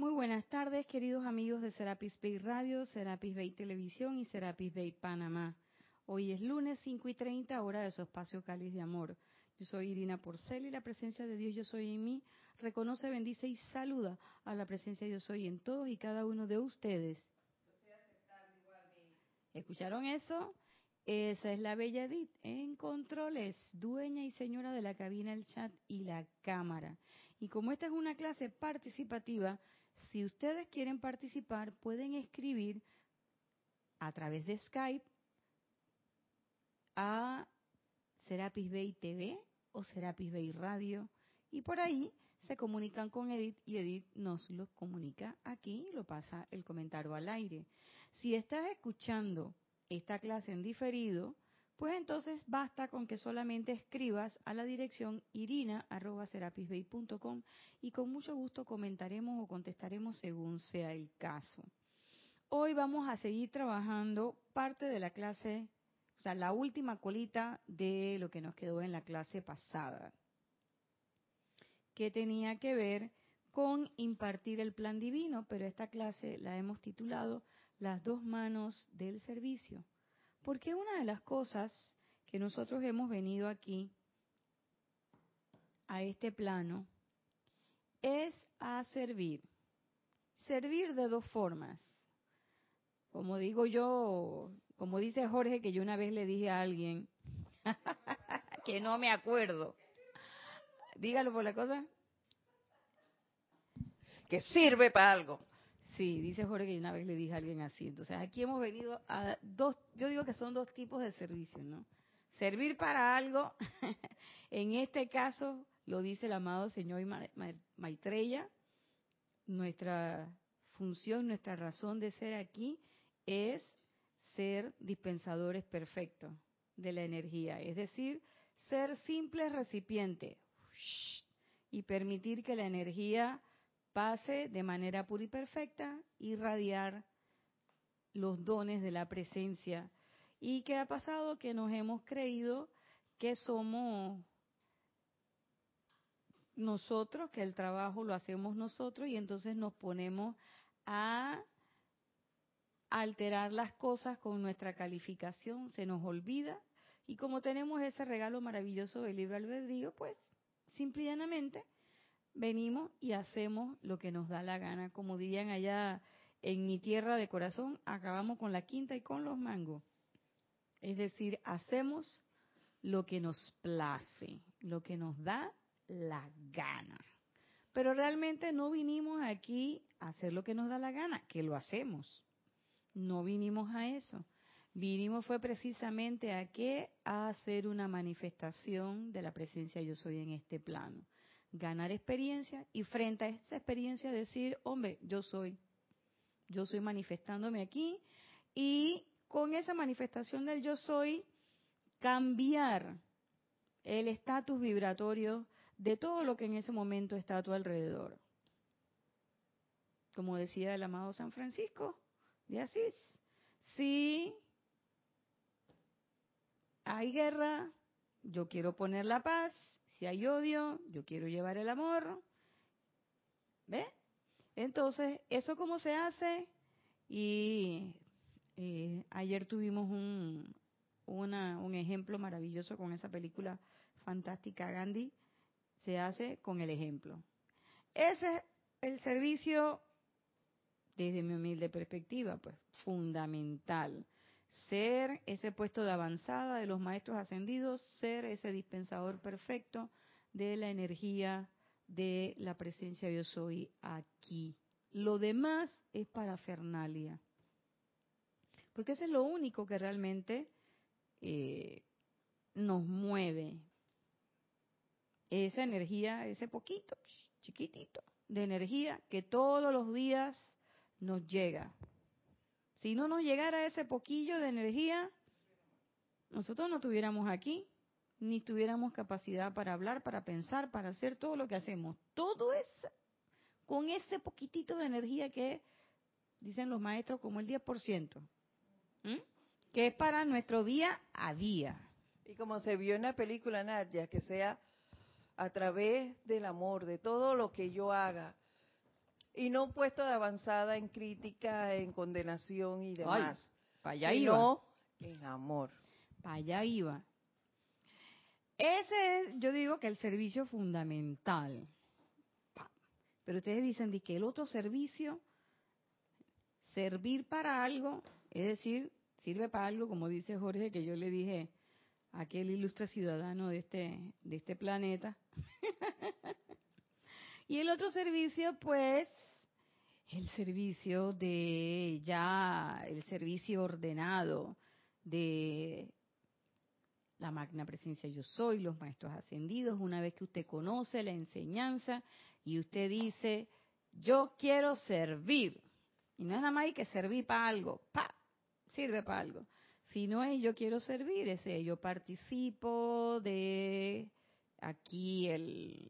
Muy buenas tardes, queridos amigos de Serapis Bay Radio, Serapis Bay Televisión y Serapis Bay Panamá. Hoy es lunes 5 y 30, hora de su espacio Cáliz de Amor. Yo soy Irina Porcel y la presencia de Dios Yo Soy en mí reconoce, bendice y saluda a la presencia Yo Soy en todos y cada uno de ustedes. ¿Escucharon eso? Esa es la Bella Edith en controles, dueña y señora de la cabina, el chat y la cámara. Y como esta es una clase participativa, si ustedes quieren participar, pueden escribir a través de Skype a Serapis Bay TV o Serapis Bay Radio y por ahí se comunican con Edith y Edith nos lo comunica aquí y lo pasa el comentario al aire. Si estás escuchando esta clase en diferido, pues entonces basta con que solamente escribas a la dirección irina.serapisbay.com y con mucho gusto comentaremos o contestaremos según sea el caso. Hoy vamos a seguir trabajando parte de la clase, o sea, la última colita de lo que nos quedó en la clase pasada, que tenía que ver con impartir el plan divino, pero esta clase la hemos titulado Las dos manos del servicio. Porque una de las cosas que nosotros hemos venido aquí a este plano es a servir. Servir de dos formas. Como digo yo, como dice Jorge, que yo una vez le dije a alguien, que no me acuerdo. Dígalo por la cosa. Que sirve para algo. Sí, dice Jorge que una vez le dije a alguien así. Entonces, aquí hemos venido a dos, yo digo que son dos tipos de servicios, ¿no? Servir para algo, en este caso, lo dice el amado señor Maitreya, nuestra función, nuestra razón de ser aquí es ser dispensadores perfectos de la energía, es decir, ser simples recipientes y permitir que la energía pase de manera pura y perfecta, irradiar los dones de la presencia. ¿Y qué ha pasado? Que nos hemos creído que somos nosotros, que el trabajo lo hacemos nosotros y entonces nos ponemos a alterar las cosas con nuestra calificación, se nos olvida y como tenemos ese regalo maravilloso del libre albedrío, pues simple y llanamente venimos y hacemos lo que nos da la gana. Como dirían allá en mi tierra de corazón, acabamos con la quinta y con los mangos. Es decir, hacemos lo que nos place, lo que nos da la gana. Pero realmente no vinimos aquí a hacer lo que nos da la gana, que lo hacemos. No vinimos a eso. Vinimos fue precisamente a qué? A hacer una manifestación de la presencia yo soy en este plano ganar experiencia y frente a esa experiencia decir, hombre, yo soy, yo soy manifestándome aquí y con esa manifestación del yo soy, cambiar el estatus vibratorio de todo lo que en ese momento está a tu alrededor. Como decía el amado San Francisco de Asís, si hay guerra, yo quiero poner la paz, si hay odio, yo quiero llevar el amor. ¿Ve? Entonces, ¿eso cómo se hace? Y eh, ayer tuvimos un, un ejemplo maravilloso con esa película fantástica Gandhi. Se hace con el ejemplo. Ese es el servicio, desde mi humilde perspectiva, pues fundamental ser ese puesto de avanzada de los maestros ascendidos, ser ese dispensador perfecto de la energía de la presencia yo soy aquí. Lo demás es para Fernalia. Porque eso es lo único que realmente eh, nos mueve. Esa energía, ese poquito, chiquitito, de energía que todos los días nos llega. Si no nos llegara ese poquillo de energía, nosotros no estuviéramos aquí, ni tuviéramos capacidad para hablar, para pensar, para hacer todo lo que hacemos. Todo es con ese poquitito de energía que dicen los maestros como el 10%, que es para nuestro día a día. Y como se vio en la película Nadia, que sea a través del amor, de todo lo que yo haga, Y no puesto de avanzada en crítica, en condenación y demás. Para allá sino en amor. Para allá iba. Ese es, yo digo que el servicio fundamental. Pero ustedes dicen de que el otro servicio, servir para algo, es decir, sirve para algo, como dice Jorge, que yo le dije a aquel ilustre ciudadano de este, de este planeta. y el otro servicio, pues, el servicio de ya, el servicio ordenado de la magna presencia yo soy, los maestros ascendidos, una vez que usted conoce la enseñanza y usted dice, yo quiero servir. Y no es nada más hay que servir para algo, pa, sirve para algo. Si no es yo quiero servir, ese yo participo de aquí el,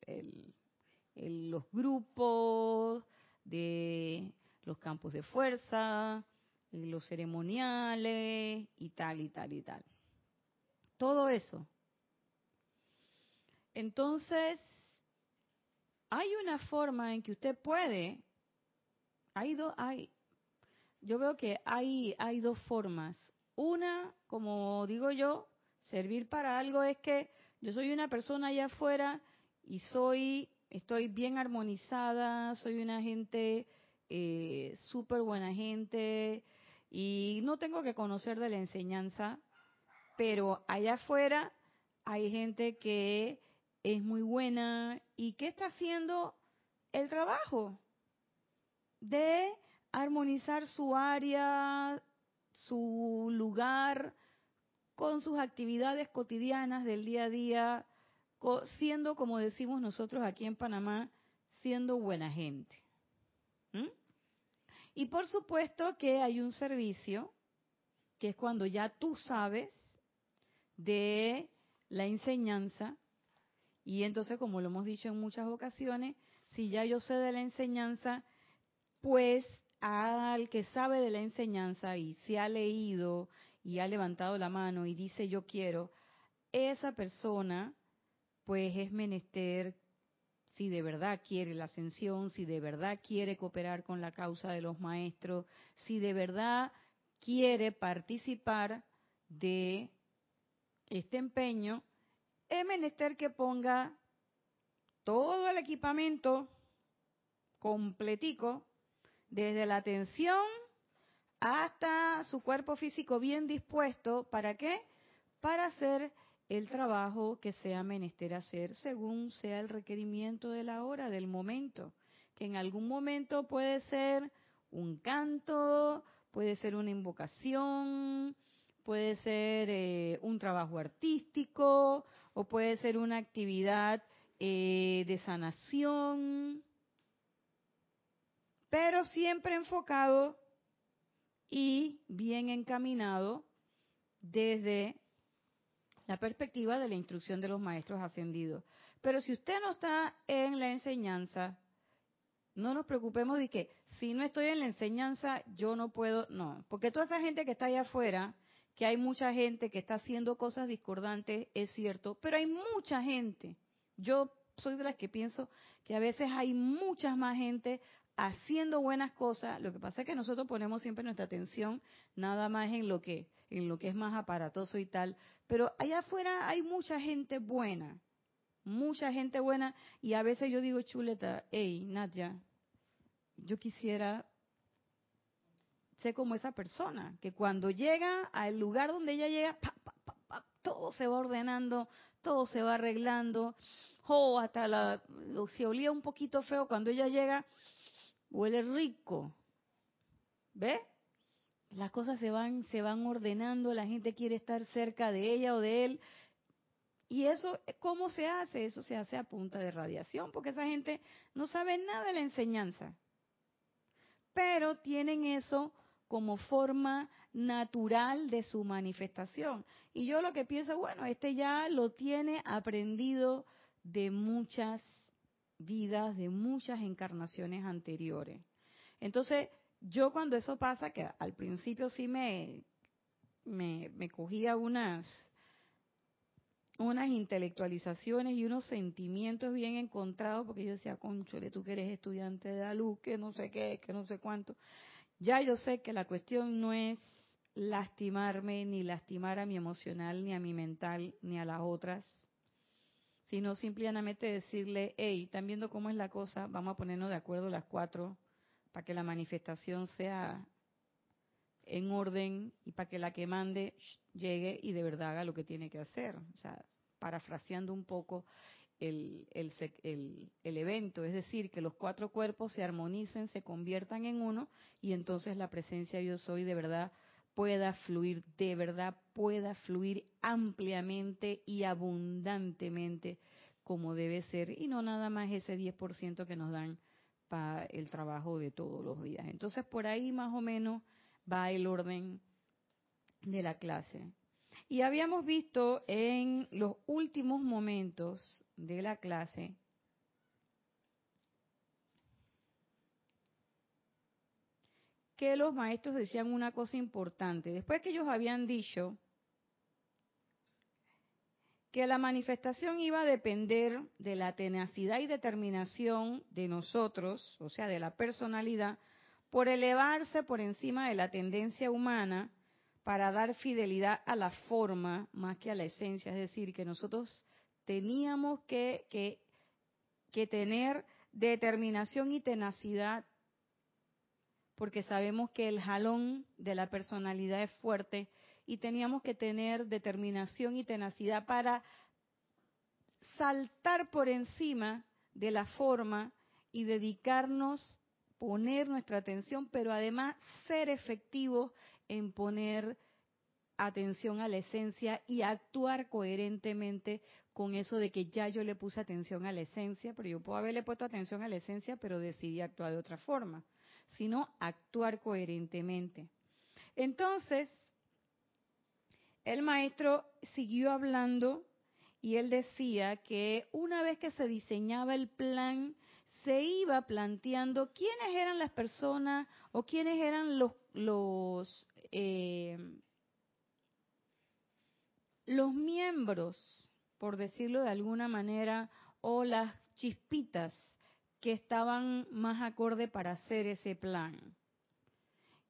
el, los grupos, de los campos de fuerza, los ceremoniales y tal y tal y tal. Todo eso. Entonces, hay una forma en que usted puede, hay, hay yo veo que hay, hay dos formas. Una, como digo yo, servir para algo es que yo soy una persona allá afuera y soy, estoy bien armonizada, soy una gente eh, súper buena gente y no tengo que conocer de la enseñanza, pero allá afuera hay gente que es muy buena y que está haciendo el trabajo de armonizar su área, su lugar con sus actividades cotidianas del día a día, siendo, como decimos nosotros aquí en Panamá, siendo buena gente. ¿Mm? Y por supuesto que hay un servicio, que es cuando ya tú sabes de la enseñanza, y entonces, como lo hemos dicho en muchas ocasiones, si ya yo sé de la enseñanza, pues al que sabe de la enseñanza y se ha leído y ha levantado la mano y dice yo quiero, esa persona pues es menester si de verdad quiere la ascensión, si de verdad quiere cooperar con la causa de los maestros, si de verdad quiere participar de este empeño, es menester que ponga todo el equipamiento completico desde la atención hasta su cuerpo físico bien dispuesto, ¿para qué? Para hacer el trabajo que sea menester hacer según sea el requerimiento de la hora, del momento, que en algún momento puede ser un canto, puede ser una invocación, puede ser eh, un trabajo artístico o puede ser una actividad eh, de sanación, pero siempre enfocado y bien encaminado desde la perspectiva de la instrucción de los maestros ascendidos. Pero si usted no está en la enseñanza, no nos preocupemos de que si no estoy en la enseñanza, yo no puedo, no, porque toda esa gente que está allá afuera, que hay mucha gente que está haciendo cosas discordantes, es cierto, pero hay mucha gente. Yo soy de las que pienso que a veces hay mucha más gente haciendo buenas cosas. Lo que pasa es que nosotros ponemos siempre nuestra atención nada más en lo que en lo que es más aparatoso y tal, pero allá afuera hay mucha gente buena, mucha gente buena y a veces yo digo, chuleta, hey, Nadia, yo quisiera ser como esa persona, que cuando llega al lugar donde ella llega, todo se va ordenando, todo se va arreglando, oh, hasta la, se olía un poquito feo cuando ella llega, huele rico. ¿Ve? Las cosas se van, se van ordenando, la gente quiere estar cerca de ella o de él. Y eso, ¿cómo se hace? Eso se hace a punta de radiación, porque esa gente no sabe nada de la enseñanza. Pero tienen eso como forma natural de su manifestación. Y yo lo que pienso, bueno, este ya lo tiene aprendido de muchas vidas, de muchas encarnaciones anteriores. Entonces, yo cuando eso pasa, que al principio sí me, me, cogía unas, unas intelectualizaciones y unos sentimientos bien encontrados, porque yo decía, conchole, tú que eres estudiante de la luz, que no sé qué, que no sé cuánto. Ya yo sé que la cuestión no es lastimarme, ni lastimar a mi emocional, ni a mi mental, ni a las otras, sino simplemente decirle, hey, ¿están viendo cómo es la cosa? Vamos a ponernos de acuerdo las cuatro para que la manifestación sea en orden y para que la que mande llegue y de verdad haga lo que tiene que hacer. O sea, parafraseando un poco el, el, el, evento, es decir, que los cuatro cuerpos se armonicen, se conviertan en uno y entonces la presencia yo soy de verdad pueda fluir, de verdad pueda fluir ampliamente y abundantemente como debe ser y no nada más ese 10% que nos dan para el trabajo de todos los días. Entonces por ahí más o menos va el orden de la clase. Y habíamos visto en los últimos momentos de la clase que los maestros decían una cosa importante. Después que ellos habían dicho que la manifestación iba a depender de la tenacidad y determinación de nosotros, o sea, de la personalidad, por elevarse por encima de la tendencia humana para dar fidelidad a la forma más que a la esencia. Es decir, que nosotros teníamos que, que, que tener determinación y tenacidad porque sabemos que el jalón de la personalidad es fuerte y teníamos que tener determinación y tenacidad para saltar por encima de la forma y dedicarnos poner nuestra atención, pero además ser efectivos en poner atención a la esencia y actuar coherentemente con eso de que ya yo le puse atención a la esencia, pero yo puedo haberle puesto atención a la esencia, pero decidí actuar de otra forma, sino actuar coherentemente. Entonces, el maestro siguió hablando y él decía que una vez que se diseñaba el plan se iba planteando quiénes eran las personas o quiénes eran los los eh, miembros, por decirlo de alguna manera, o las chispitas que estaban más acorde para hacer ese plan.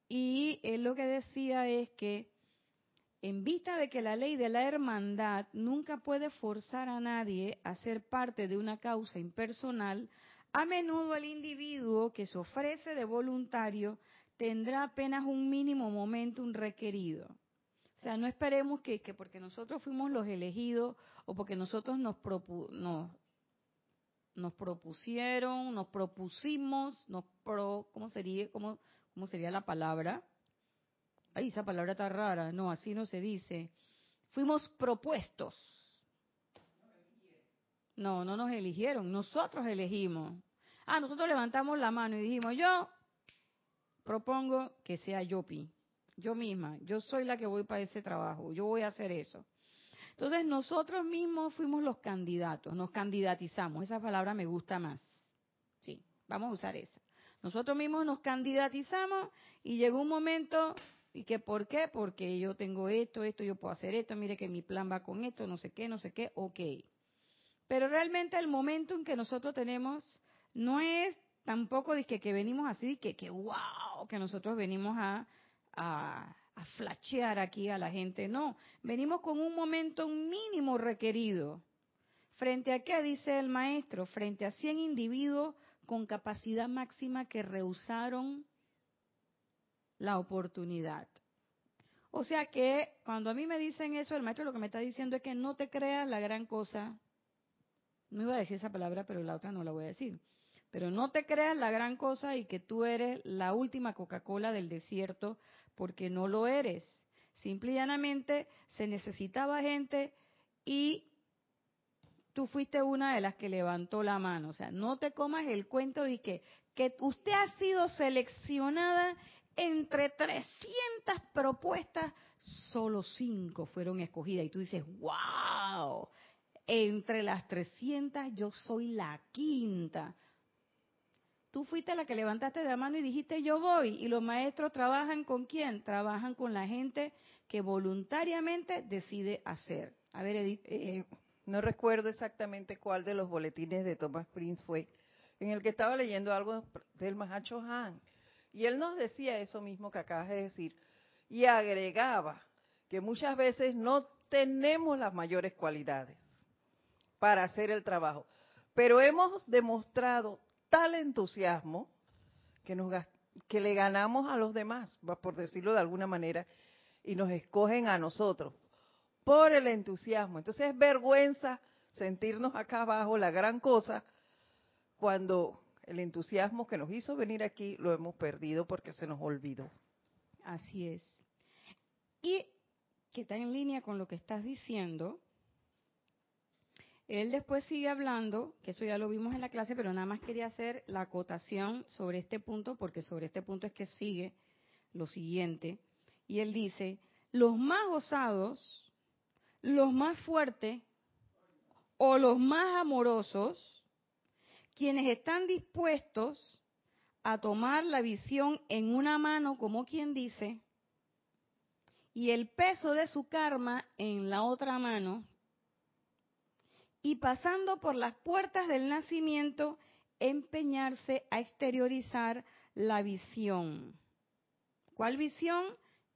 Y él lo que decía es que en vista de que la ley de la hermandad nunca puede forzar a nadie a ser parte de una causa impersonal, a menudo el individuo que se ofrece de voluntario tendrá apenas un mínimo momento, un requerido. O sea, no esperemos que, porque nosotros fuimos los elegidos o porque nosotros nos, nos, propusieron, nos propusimos, nos pro, ¿cómo sería, cómo, cómo sería la palabra? Esa palabra está rara. No, así no se dice. Fuimos propuestos no, no nos eligieron, nosotros elegimos. Ah, nosotros levantamos la mano y dijimos, yo propongo que sea Yopi, yo misma, yo soy la que voy para ese trabajo, yo voy a hacer eso. Entonces nosotros mismos fuimos los candidatos, nos candidatizamos, esa palabra me gusta más. Sí, vamos a usar esa. Nosotros mismos nos candidatizamos y llegó un momento, ¿y que por qué? Porque yo tengo esto, esto, yo puedo hacer esto, mire que mi plan va con esto, no sé qué, no sé qué, ok. Pero realmente el momento en que nosotros tenemos no es tampoco de que, que venimos así, que, que wow, que nosotros venimos a, a, a flashear aquí a la gente. No, venimos con un momento mínimo requerido. ¿Frente a qué dice el maestro? Frente a 100 individuos con capacidad máxima que rehusaron la oportunidad. O sea que cuando a mí me dicen eso, el maestro lo que me está diciendo es que no te creas la gran cosa no iba a decir esa palabra, pero la otra no la voy a decir. Pero no te creas la gran cosa y que tú eres la última Coca-Cola del desierto, porque no lo eres. Simple y llanamente se necesitaba gente y tú fuiste una de las que levantó la mano. O sea, no te comas el cuento de que, que usted ha sido seleccionada entre 300 propuestas, solo 5 fueron escogidas. Y tú dices, wow, entre las 300 yo soy la quinta. Tú fuiste la que levantaste la mano y dijiste yo voy. Y los maestros trabajan con quién? Trabajan con la gente que voluntariamente decide hacer. A ver, Edith. Eh, no recuerdo exactamente cuál de los boletines de Thomas Prince fue, en el que estaba leyendo algo del Mahacho Han. Y él nos decía eso mismo que acabas de decir. Y agregaba que muchas veces no tenemos las mayores cualidades para hacer el trabajo. Pero hemos demostrado tal entusiasmo que, nos, que le ganamos a los demás, por decirlo de alguna manera, y nos escogen a nosotros por el entusiasmo. Entonces es vergüenza sentirnos acá abajo, la gran cosa, cuando el entusiasmo que nos hizo venir aquí lo hemos perdido porque se nos olvidó. Así es. Y que está en línea con lo que estás diciendo, él después sigue hablando, que eso ya lo vimos en la clase, pero nada más quería hacer la acotación sobre este punto, porque sobre este punto es que sigue lo siguiente. Y él dice, los más osados, los más fuertes o los más amorosos, quienes están dispuestos a tomar la visión en una mano, como quien dice, y el peso de su karma en la otra mano, y pasando por las puertas del nacimiento, empeñarse a exteriorizar la visión. ¿Cuál visión?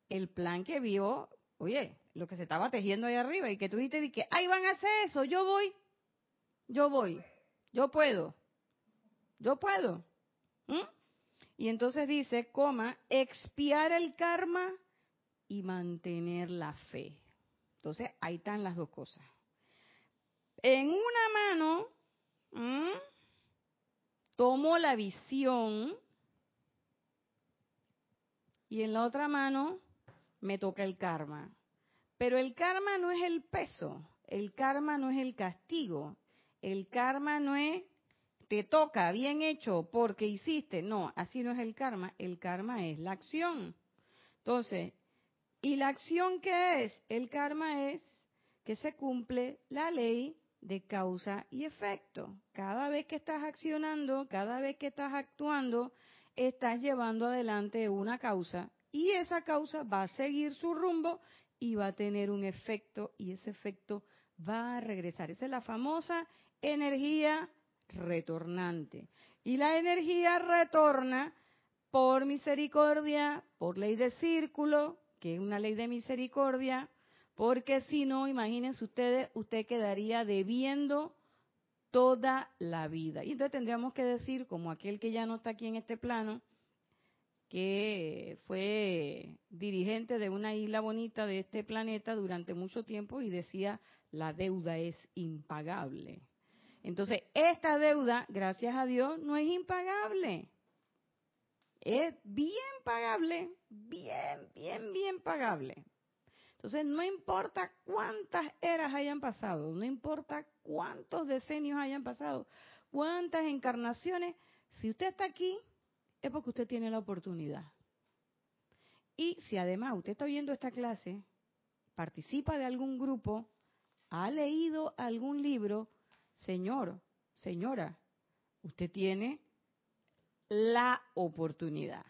El plan que vio, oye, lo que se estaba tejiendo ahí arriba y que tú dijiste que, ay, van a hacer eso, yo voy, yo voy, yo puedo, yo puedo. ¿Mm? Y entonces dice, coma, expiar el karma y mantener la fe. Entonces, ahí están las dos cosas en una mano tomo la visión y en la otra mano me toca el karma. Pero el karma no es el peso, el karma no es el castigo, el karma no es te toca bien hecho porque hiciste, no, así no es el karma, el karma es la acción. Entonces, ¿y la acción qué es? El karma es que se cumple la ley de causa y efecto. Cada vez que estás accionando, cada vez que estás actuando, estás llevando adelante una causa y esa causa va a seguir su rumbo y va a tener un efecto y ese efecto va a regresar. Esa es la famosa energía retornante. Y la energía retorna por misericordia, por ley de círculo, que es una ley de misericordia, porque si no, imagínense ustedes, usted quedaría debiendo toda la vida. Y entonces tendríamos que decir, como aquel que ya no está aquí en este plano, que fue dirigente de una isla bonita de este planeta durante mucho tiempo y decía, la deuda es impagable. Entonces, esta deuda, gracias a Dios, no es impagable. Es bien pagable, bien, bien, bien pagable. Entonces, no importa cuántas eras hayan pasado, no importa cuántos decenios hayan pasado, cuántas encarnaciones, si usted está aquí, es porque usted tiene la oportunidad. Y si además usted está oyendo esta clase, participa de algún grupo, ha leído algún libro, señor, señora, usted tiene la oportunidad.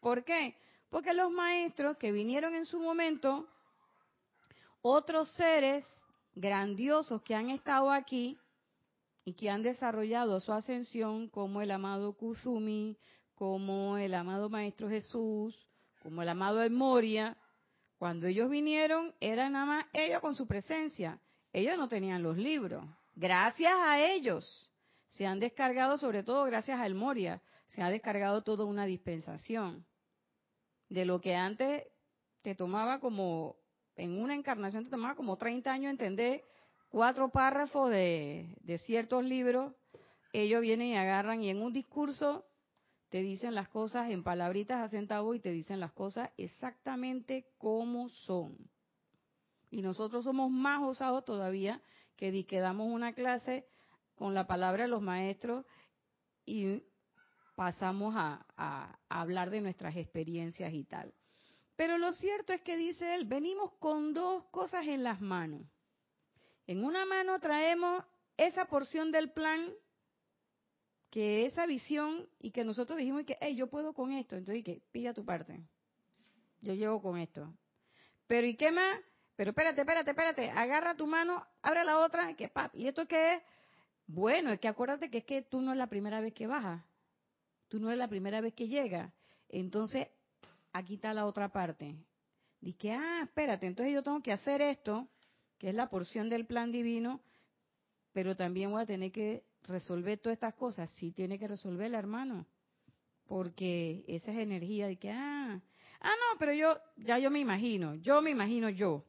¿Por qué? Porque los maestros que vinieron en su momento, otros seres grandiosos que han estado aquí y que han desarrollado su ascensión, como el amado Kuzumi, como el amado Maestro Jesús, como el amado El Moria, cuando ellos vinieron, eran nada más ellos con su presencia. Ellos no tenían los libros. Gracias a ellos se han descargado, sobre todo gracias a El Moria, se ha descargado toda una dispensación de lo que antes te tomaba como, en una encarnación te tomaba como 30 años entender cuatro párrafos de, de ciertos libros, ellos vienen y agarran y en un discurso te dicen las cosas en palabritas a y te dicen las cosas exactamente como son. Y nosotros somos más osados todavía que, que damos una clase con la palabra de los maestros y pasamos a, hablar de nuestras experiencias y tal. Pero lo cierto es que dice él, venimos con dos cosas en las manos. En una mano traemos esa porción del plan, que esa visión, y que nosotros dijimos que, hey, yo puedo con esto. Entonces, pilla tu parte. Yo llevo con esto. Pero ¿y qué más? Pero espérate, espérate, espérate, agarra tu mano, abre la otra, que pap. ¿Y esto qué es? Bueno, es que acuérdate que es que tú no es la primera vez que bajas, tú no es la primera vez que llegas. Entonces, aquí está la otra parte. Dice, ah, espérate, entonces yo tengo que hacer esto, que es la porción del plan divino, pero también voy a tener que resolver todas estas cosas. Sí, tiene que resolverla, hermano, porque esa es energía de que, ah, ah, no, pero yo, ya yo me imagino, yo me imagino yo.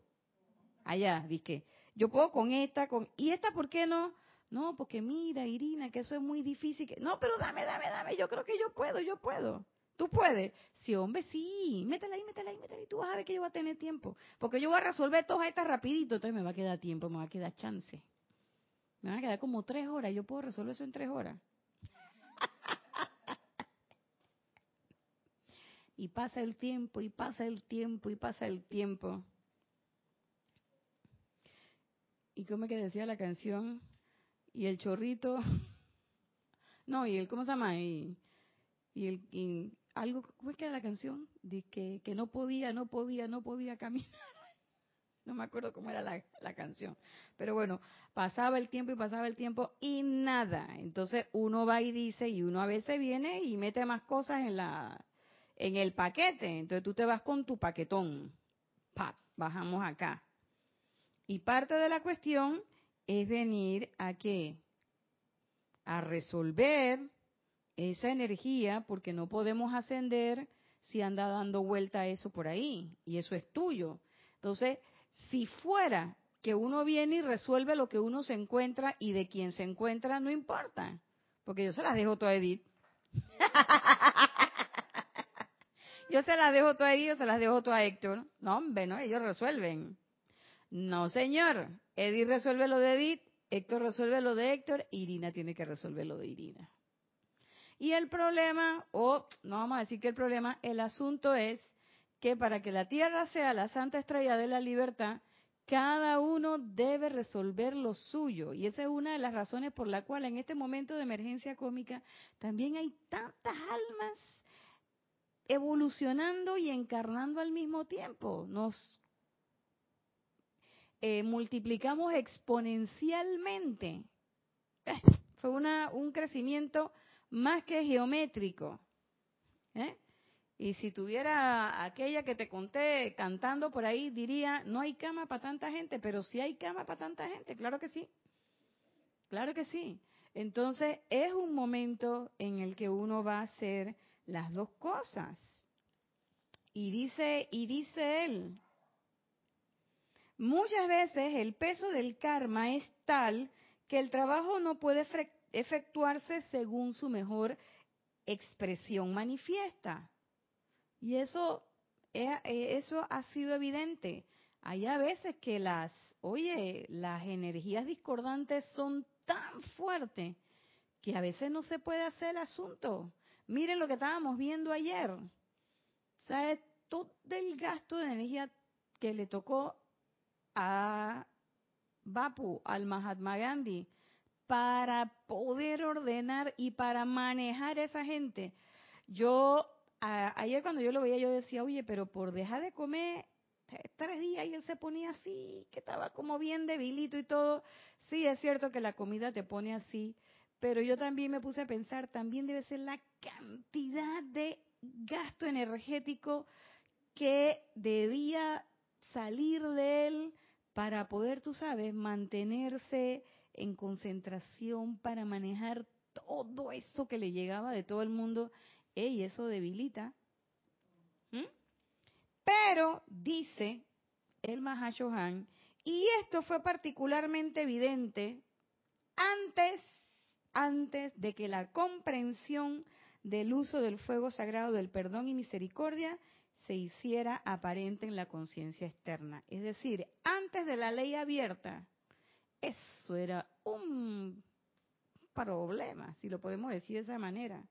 Allá, dije, yo puedo con esta, con, ¿y esta por qué no? No, porque mira, Irina, que eso es muy difícil. Que, no, pero dame, dame, dame, yo creo que yo puedo, yo puedo. Tú puedes. Sí, hombre, sí. Métela ahí, métela ahí, métela ahí. Tú vas a ver que yo voy a tener tiempo. Porque yo voy a resolver todas estas rapidito. Entonces me va a quedar tiempo, me va a quedar chance. Me van a quedar como tres horas. Yo puedo resolver eso en tres horas. y pasa el tiempo, y pasa el tiempo, y pasa el tiempo. ¿Y cómo que decía la canción? Y el chorrito. No, y el, ¿cómo se llama? Y, y el, algo, ¿cómo es que era la canción? De que, que no podía, no podía, no podía caminar. No me acuerdo cómo era la, la, canción. Pero bueno, pasaba el tiempo y pasaba el tiempo y nada. Entonces uno va y dice, y uno a veces viene y mete más cosas en la en el paquete. Entonces tú te vas con tu paquetón. ¡Pap! Bajamos acá. Y parte de la cuestión es venir a qué? A resolver esa energía, porque no podemos ascender si anda dando vuelta a eso por ahí, y eso es tuyo. Entonces, si fuera que uno viene y resuelve lo que uno se encuentra y de quien se encuentra, no importa, porque yo se las dejo todo a Edith. yo se las dejo todo a Edith, yo se las dejo todo a Héctor. No, hombre, no, ellos resuelven. No, señor. Edith resuelve lo de Edith, Héctor resuelve lo de Héctor, Irina tiene que resolver lo de Irina. Y el problema, o no vamos a decir que el problema, el asunto es que para que la Tierra sea la santa estrella de la libertad, cada uno debe resolver lo suyo. Y esa es una de las razones por la cual en este momento de emergencia cómica también hay tantas almas evolucionando y encarnando al mismo tiempo. Nos eh, multiplicamos exponencialmente. Fue una, un crecimiento más que geométrico. ¿eh? Y si tuviera aquella que te conté cantando por ahí, diría, no hay cama para tanta gente, pero sí hay cama para tanta gente, claro que sí. Claro que sí. Entonces es un momento en el que uno va a hacer las dos cosas. Y dice, y dice él, Muchas veces el peso del karma es tal que el trabajo no puede efectuarse según su mejor expresión manifiesta. Y eso, eh, eso ha sido evidente. Hay a veces que las, oye, las energías discordantes son tan fuertes que a veces no se puede hacer el asunto. Miren lo que estábamos viendo ayer. ¿Sabes? Todo el gasto de energía que le tocó a Bapu, al Mahatma Gandhi, para poder ordenar y para manejar esa gente. Yo, ayer cuando yo lo veía, yo decía, oye, pero por dejar de comer tres días y él se ponía así, que estaba como bien debilito y todo. Sí, es cierto que la comida te pone así, pero yo también me puse a pensar, también debe ser la cantidad de gasto energético que debía salir de él para poder, tú sabes, mantenerse en concentración para manejar todo eso que le llegaba de todo el mundo. Y eso debilita. ¿Mm? Pero dice el Mahashohan, y esto fue particularmente evidente antes, antes de que la comprensión del uso del fuego sagrado del perdón y misericordia se hiciera aparente en la conciencia externa. Es decir, antes de la ley abierta, eso era un problema, si lo podemos decir de esa manera.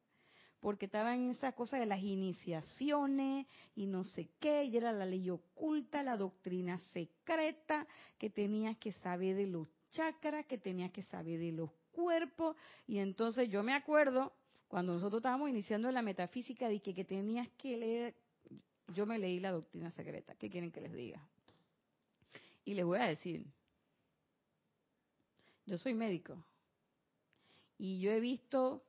Porque estaba en esa cosa de las iniciaciones y no sé qué, y era la ley oculta, la doctrina secreta, que tenías que saber de los chakras, que tenías que saber de los cuerpos. Y entonces yo me acuerdo, cuando nosotros estábamos iniciando la metafísica, de que tenías que leer yo me leí la doctrina secreta. ¿Qué quieren que les diga? Y les voy a decir, yo soy médico y yo he visto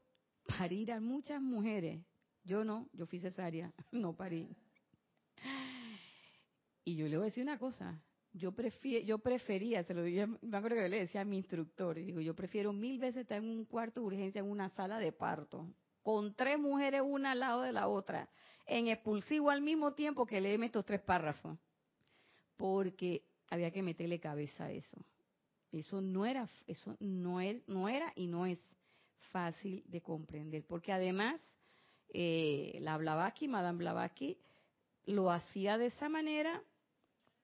parir a muchas mujeres. Yo no, yo fui cesárea, no parí. Y yo le voy a decir una cosa, yo prefiero, yo prefería, se lo dije, me acuerdo que le decía a mi instructor, y digo, yo prefiero mil veces estar en un cuarto de urgencia, en una sala de parto, con tres mujeres una al lado de la otra, en expulsivo al mismo tiempo que leerme estos tres párrafos, porque había que meterle cabeza a eso. Eso no era, eso no es, no era y no es fácil de comprender, porque además eh, la Blavatsky, Madame Blavatsky, lo hacía de esa manera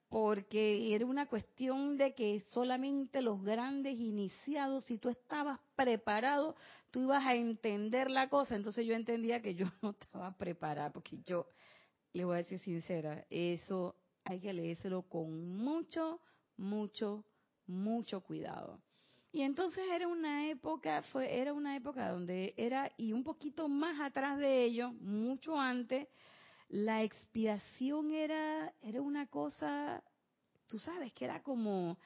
porque era una cuestión de que solamente los grandes iniciados, si tú estabas preparado, tú ibas a entender la cosa. Entonces yo entendía que yo no estaba preparada, porque yo, le voy a decir sincera, eso hay que leérselo con mucho, mucho, mucho cuidado. Y entonces era una época, fue, era una época donde era, y un poquito más atrás de ello, mucho antes, la expiación era, era una cosa, tú sabes, que era como,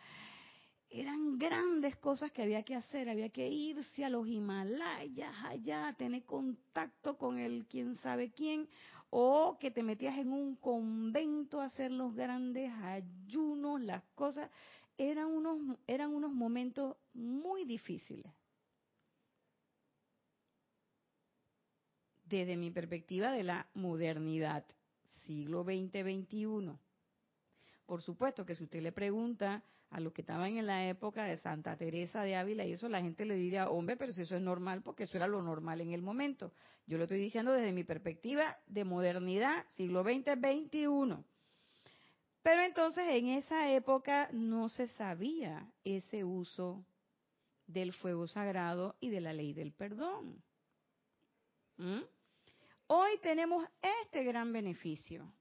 eran grandes cosas que había que hacer, había que irse a los Himalayas allá, tener contacto con el quién sabe quién, o que te metías en un convento a hacer los grandes ayunos, las cosas, eran unos, eran unos momentos muy difíciles. Desde mi perspectiva de la modernidad, siglo XX-XXI. Por supuesto que si usted le pregunta a los que estaban en la época de Santa Teresa de Ávila y eso, la gente le diría, hombre, pero si eso es normal, porque eso era lo normal en el momento. Yo lo estoy diciendo desde mi perspectiva de modernidad, siglo XX-XXI. Pero entonces en esa época no se sabía ese uso del fuego sagrado y de la ley del perdón. ¿Mm? Hoy tenemos este gran beneficio.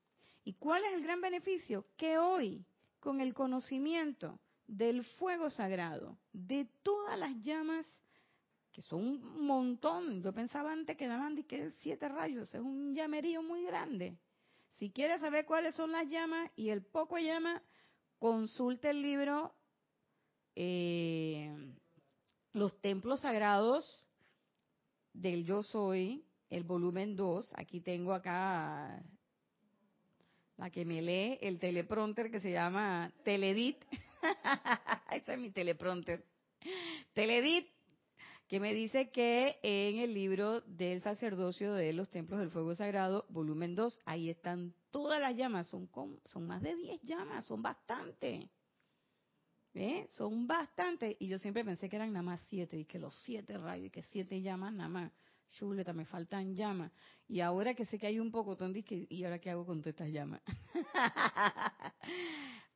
¿Y cuál es el gran beneficio? Que hoy, con el conocimiento del fuego sagrado, de todas las llamas, que son un montón, yo pensaba antes que daban que siete rayos, es un llamerío muy grande. Si quieres saber cuáles son las llamas y el poco llama, consulte el libro eh, Los templos sagrados del Yo Soy, el volumen 2. Aquí tengo acá la que me lee el teleprompter que se llama Teledit. Ese es mi teleprompter. Teledit, que me dice que en el libro del sacerdocio de los templos del fuego sagrado, volumen 2, ahí están todas las llamas. Son, son más de 10 llamas, son bastante. ¿Eh? Son bastante. Y yo siempre pensé que eran nada más 7, y que los 7 rayos, y que 7 llamas nada más chuleta, me faltan llamas. Y ahora que sé que hay un poco, que, ¿y ahora qué hago con todas estas llamas?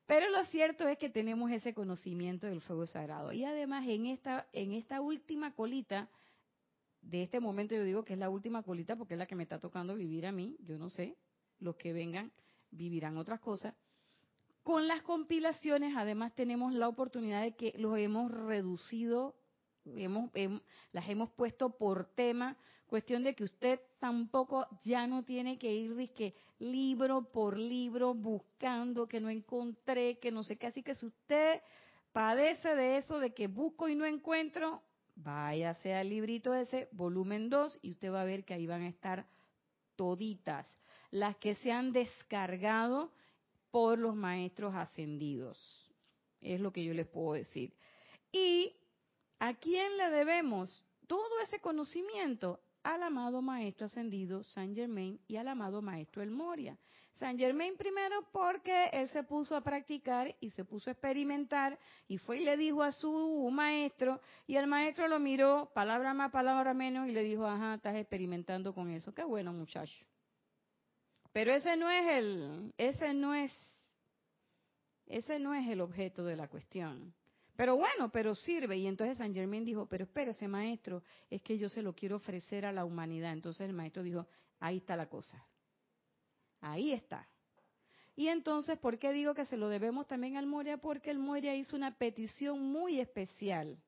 Pero lo cierto es que tenemos ese conocimiento del fuego sagrado. Y además en esta, en esta última colita, de este momento yo digo que es la última colita porque es la que me está tocando vivir a mí, yo no sé, los que vengan vivirán otras cosas. Con las compilaciones además tenemos la oportunidad de que los hemos reducido hemos, las hemos puesto por tema, cuestión de que usted tampoco ya no tiene que ir que libro por libro buscando que no encontré, que no sé qué, así que si usted padece de eso de que busco y no encuentro, váyase al librito ese, volumen 2, y usted va a ver que ahí van a estar toditas, las que se han descargado por los maestros ascendidos. Es lo que yo les puedo decir. Y ¿A quién le debemos todo ese conocimiento? Al amado Maestro Ascendido San Germain y al amado Maestro El Moria. San Germain primero porque él se puso a practicar y se puso a experimentar y fue y le dijo a su maestro y el maestro lo miró, palabra más, palabra menos y le dijo, ajá, estás experimentando con eso. Qué bueno muchacho. Pero ese no es el, ese no es, ese no es el objeto de la cuestión. Pero bueno, pero sirve. Y entonces San Germain dijo, pero espérese maestro, es que yo se lo quiero ofrecer a la humanidad. Entonces el maestro dijo, ahí está la cosa. Ahí está. Y entonces, ¿por qué digo que se lo debemos también al Moria? Porque el Moria hizo una petición muy especial,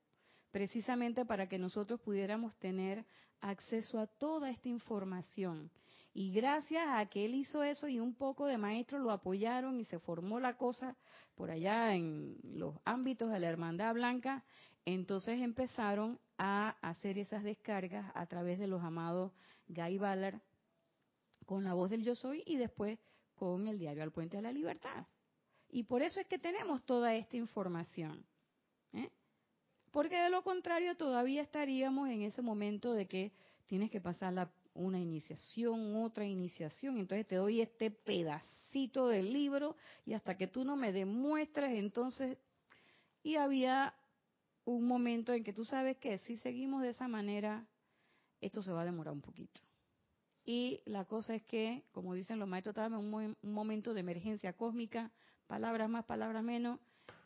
precisamente para que nosotros pudiéramos tener acceso a toda esta información. Y gracias a que él hizo eso y un poco de maestros lo apoyaron y se formó la cosa por allá en los ámbitos de la Hermandad Blanca, entonces empezaron a hacer esas descargas a través de los amados Guy Ballard con la voz del yo soy y después con el diario Al Puente de la Libertad. Y por eso es que tenemos toda esta información. ¿eh? Porque de lo contrario todavía estaríamos en ese momento de que tienes que pasar la, una iniciación, otra iniciación, entonces te doy este pedacito del libro y hasta que tú no me demuestres, entonces... Y había un momento en que tú sabes que si seguimos de esa manera, esto se va a demorar un poquito. Y la cosa es que, como dicen los maestros, estamos en un, un momento de emergencia cósmica, palabras más, palabras menos,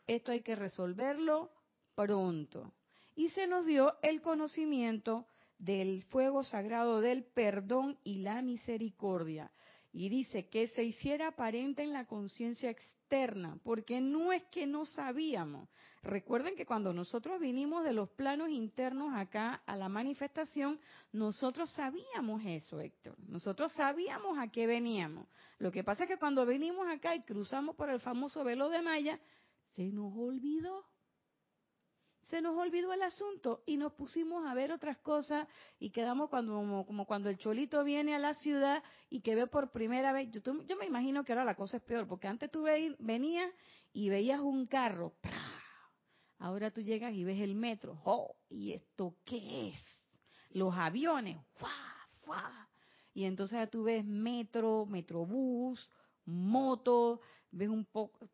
esto hay que resolverlo pronto. Y se nos dio el conocimiento del fuego sagrado del perdón y la misericordia. Y dice que se hiciera aparente en la conciencia externa, porque no es que no sabíamos. Recuerden que cuando nosotros vinimos de los planos internos acá a la manifestación, nosotros sabíamos eso, Héctor. Nosotros sabíamos a qué veníamos. Lo que pasa es que cuando venimos acá y cruzamos por el famoso velo de Maya, se nos olvidó se nos olvidó el asunto y nos pusimos a ver otras cosas y quedamos cuando, como, cuando el cholito viene a la ciudad y que ve por primera vez. Yo, yo me imagino que ahora la cosa es peor, porque antes tú venías y veías un carro, ahora tú llegas y ves el metro, ¡oh! ¿Y esto qué es? Los aviones, ¡fa! ¡fa! Y entonces tú ves metro, metrobús, moto, ves un poco,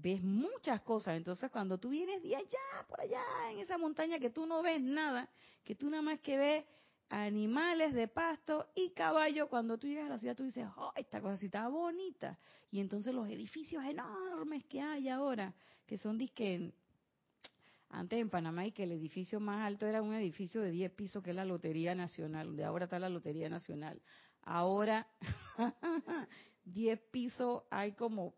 ves muchas cosas. Entonces, cuando tú vienes de allá, por allá, en esa montaña que tú no ves nada, que tú nada más que ves animales de pasto y caballo, cuando tú llegas a la ciudad tú dices, oh, esta cosa sí está bonita. Y entonces los edificios enormes que hay ahora, que son disque, antes en Panamá y que el edificio más alto era un edificio de 10 pisos que es la Lotería Nacional, donde ahora está la Lotería Nacional. Ahora, 10 pisos hay como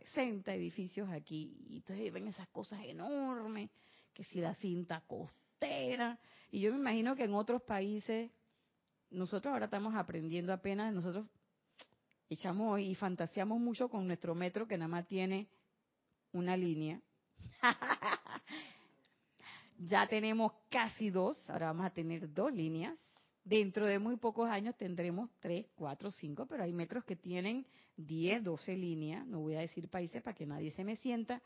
60 edificios aquí. Y entonces ven esas cosas enormes, que si la cinta costera. Y yo me imagino que en otros países, nosotros ahora estamos aprendiendo apenas, nosotros echamos y fantaseamos mucho con nuestro metro que nada más tiene una línea. ya tenemos casi dos, ahora vamos a tener dos líneas. Dentro de muy pocos años tendremos tres, cuatro, cinco, pero hay metros que tienen 10, 12 líneas. No voy a decir países para que nadie se me sienta.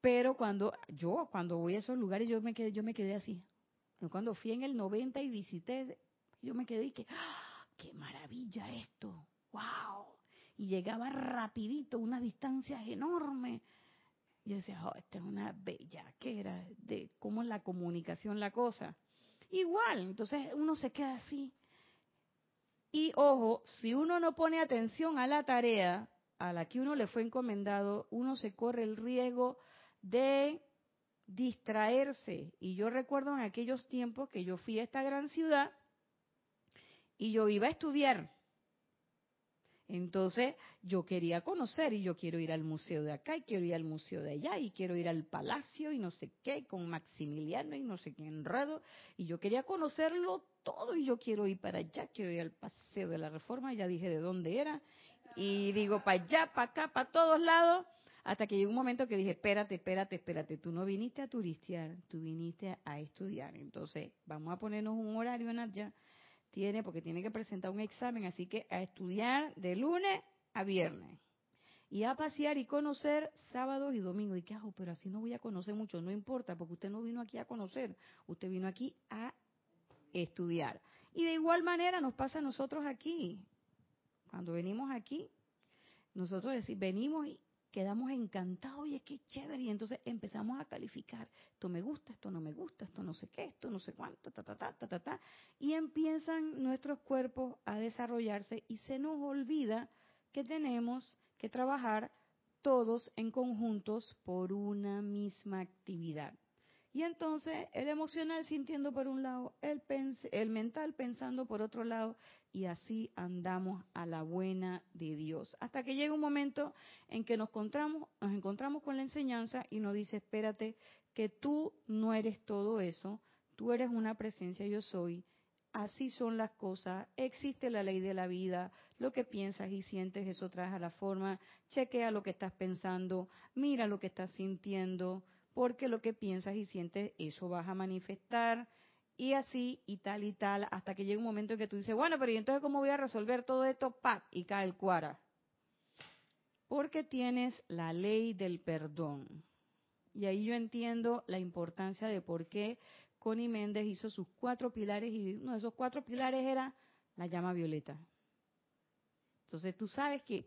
Pero cuando yo, cuando voy a esos lugares, yo me quedé, yo me quedé así. Cuando fui en el 90 y visité, yo me quedé y que, ¡ah! ¡qué maravilla esto! ¡Wow! Y llegaba rapidito, unas distancias enormes. Yo decía, oh, esta es una bella que era de cómo es la comunicación, la cosa. Igual, entonces uno se queda así. Y ojo, si uno no pone atención a la tarea a la que uno le fue encomendado, uno se corre el riesgo de distraerse. Y yo recuerdo en aquellos tiempos que yo fui a esta gran ciudad y yo iba a estudiar. Entonces yo quería conocer y yo quiero ir al museo de acá y quiero ir al museo de allá y quiero ir al palacio y no sé qué, con Maximiliano y no sé qué enredo. Y yo quería conocerlo todo y yo quiero ir para allá, quiero ir al paseo de la reforma, ya dije de dónde era. Y digo, para allá, para acá, para todos lados. Hasta que llegó un momento que dije, espérate, espérate, espérate, tú no viniste a turistear, tú viniste a estudiar. Entonces, vamos a ponernos un horario allá tiene, porque tiene que presentar un examen, así que a estudiar de lunes a viernes. Y a pasear y conocer sábados y domingos. Y qué hago, pero así no voy a conocer mucho, no importa, porque usted no vino aquí a conocer, usted vino aquí a estudiar. Y de igual manera nos pasa a nosotros aquí. Cuando venimos aquí, nosotros decimos, venimos y quedamos encantados, y es que chévere, y entonces empezamos a calificar, esto me gusta, esto no me gusta, esto no sé qué, esto no sé cuánto, ta, ta, ta, ta, ta, ta, y empiezan nuestros cuerpos a desarrollarse y se nos olvida que tenemos que trabajar todos en conjuntos por una misma actividad. Y entonces el emocional sintiendo por un lado, el, el mental pensando por otro lado, y así andamos a la buena de Dios. Hasta que llega un momento en que nos encontramos, nos encontramos con la enseñanza y nos dice, espérate, que tú no eres todo eso, tú eres una presencia yo soy, así son las cosas, existe la ley de la vida, lo que piensas y sientes, eso trae a la forma, chequea lo que estás pensando, mira lo que estás sintiendo, porque lo que piensas y sientes, eso vas a manifestar, y así, y tal y tal, hasta que llega un momento en que tú dices, bueno, pero ¿y entonces cómo voy a resolver todo esto? ¡Pac! Y cae el cuara. Porque tienes la ley del perdón. Y ahí yo entiendo la importancia de por qué Connie Méndez hizo sus cuatro pilares y uno de esos cuatro pilares era la llama violeta. Entonces tú sabes que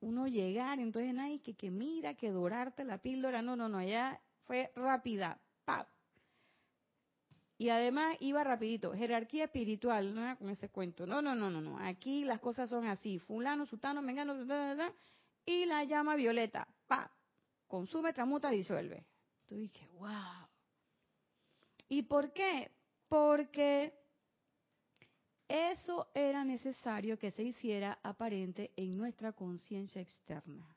uno llegar, entonces nadie que, que mira, que dorarte la píldora, no, no, no, allá fue rápida, ¡pap! Y además iba rapidito, jerarquía espiritual, no con ese cuento, no, no, no, no, no, aquí las cosas son así, fulano, sutano, mengano, y la llama violeta, ¡pap! Consume, tramuta, disuelve. Tú dije, wow. ¿Y por qué? Porque eso era necesario que se hiciera aparente en nuestra conciencia externa.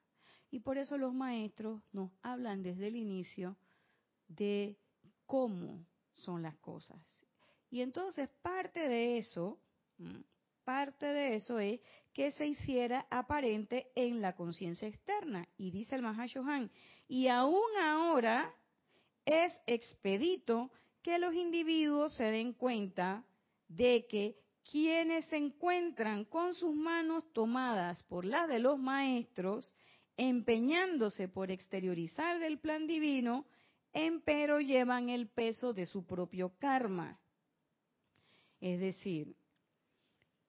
Y por eso los maestros nos hablan desde el inicio de cómo son las cosas. Y entonces parte de eso, parte de eso es que se hiciera aparente en la conciencia externa. Y dice el Mahashohan, y aún ahora es expedito que los individuos se den cuenta de que quienes se encuentran con sus manos tomadas por las de los maestros, empeñándose por exteriorizar el plan divino, empero llevan el peso de su propio karma. Es decir,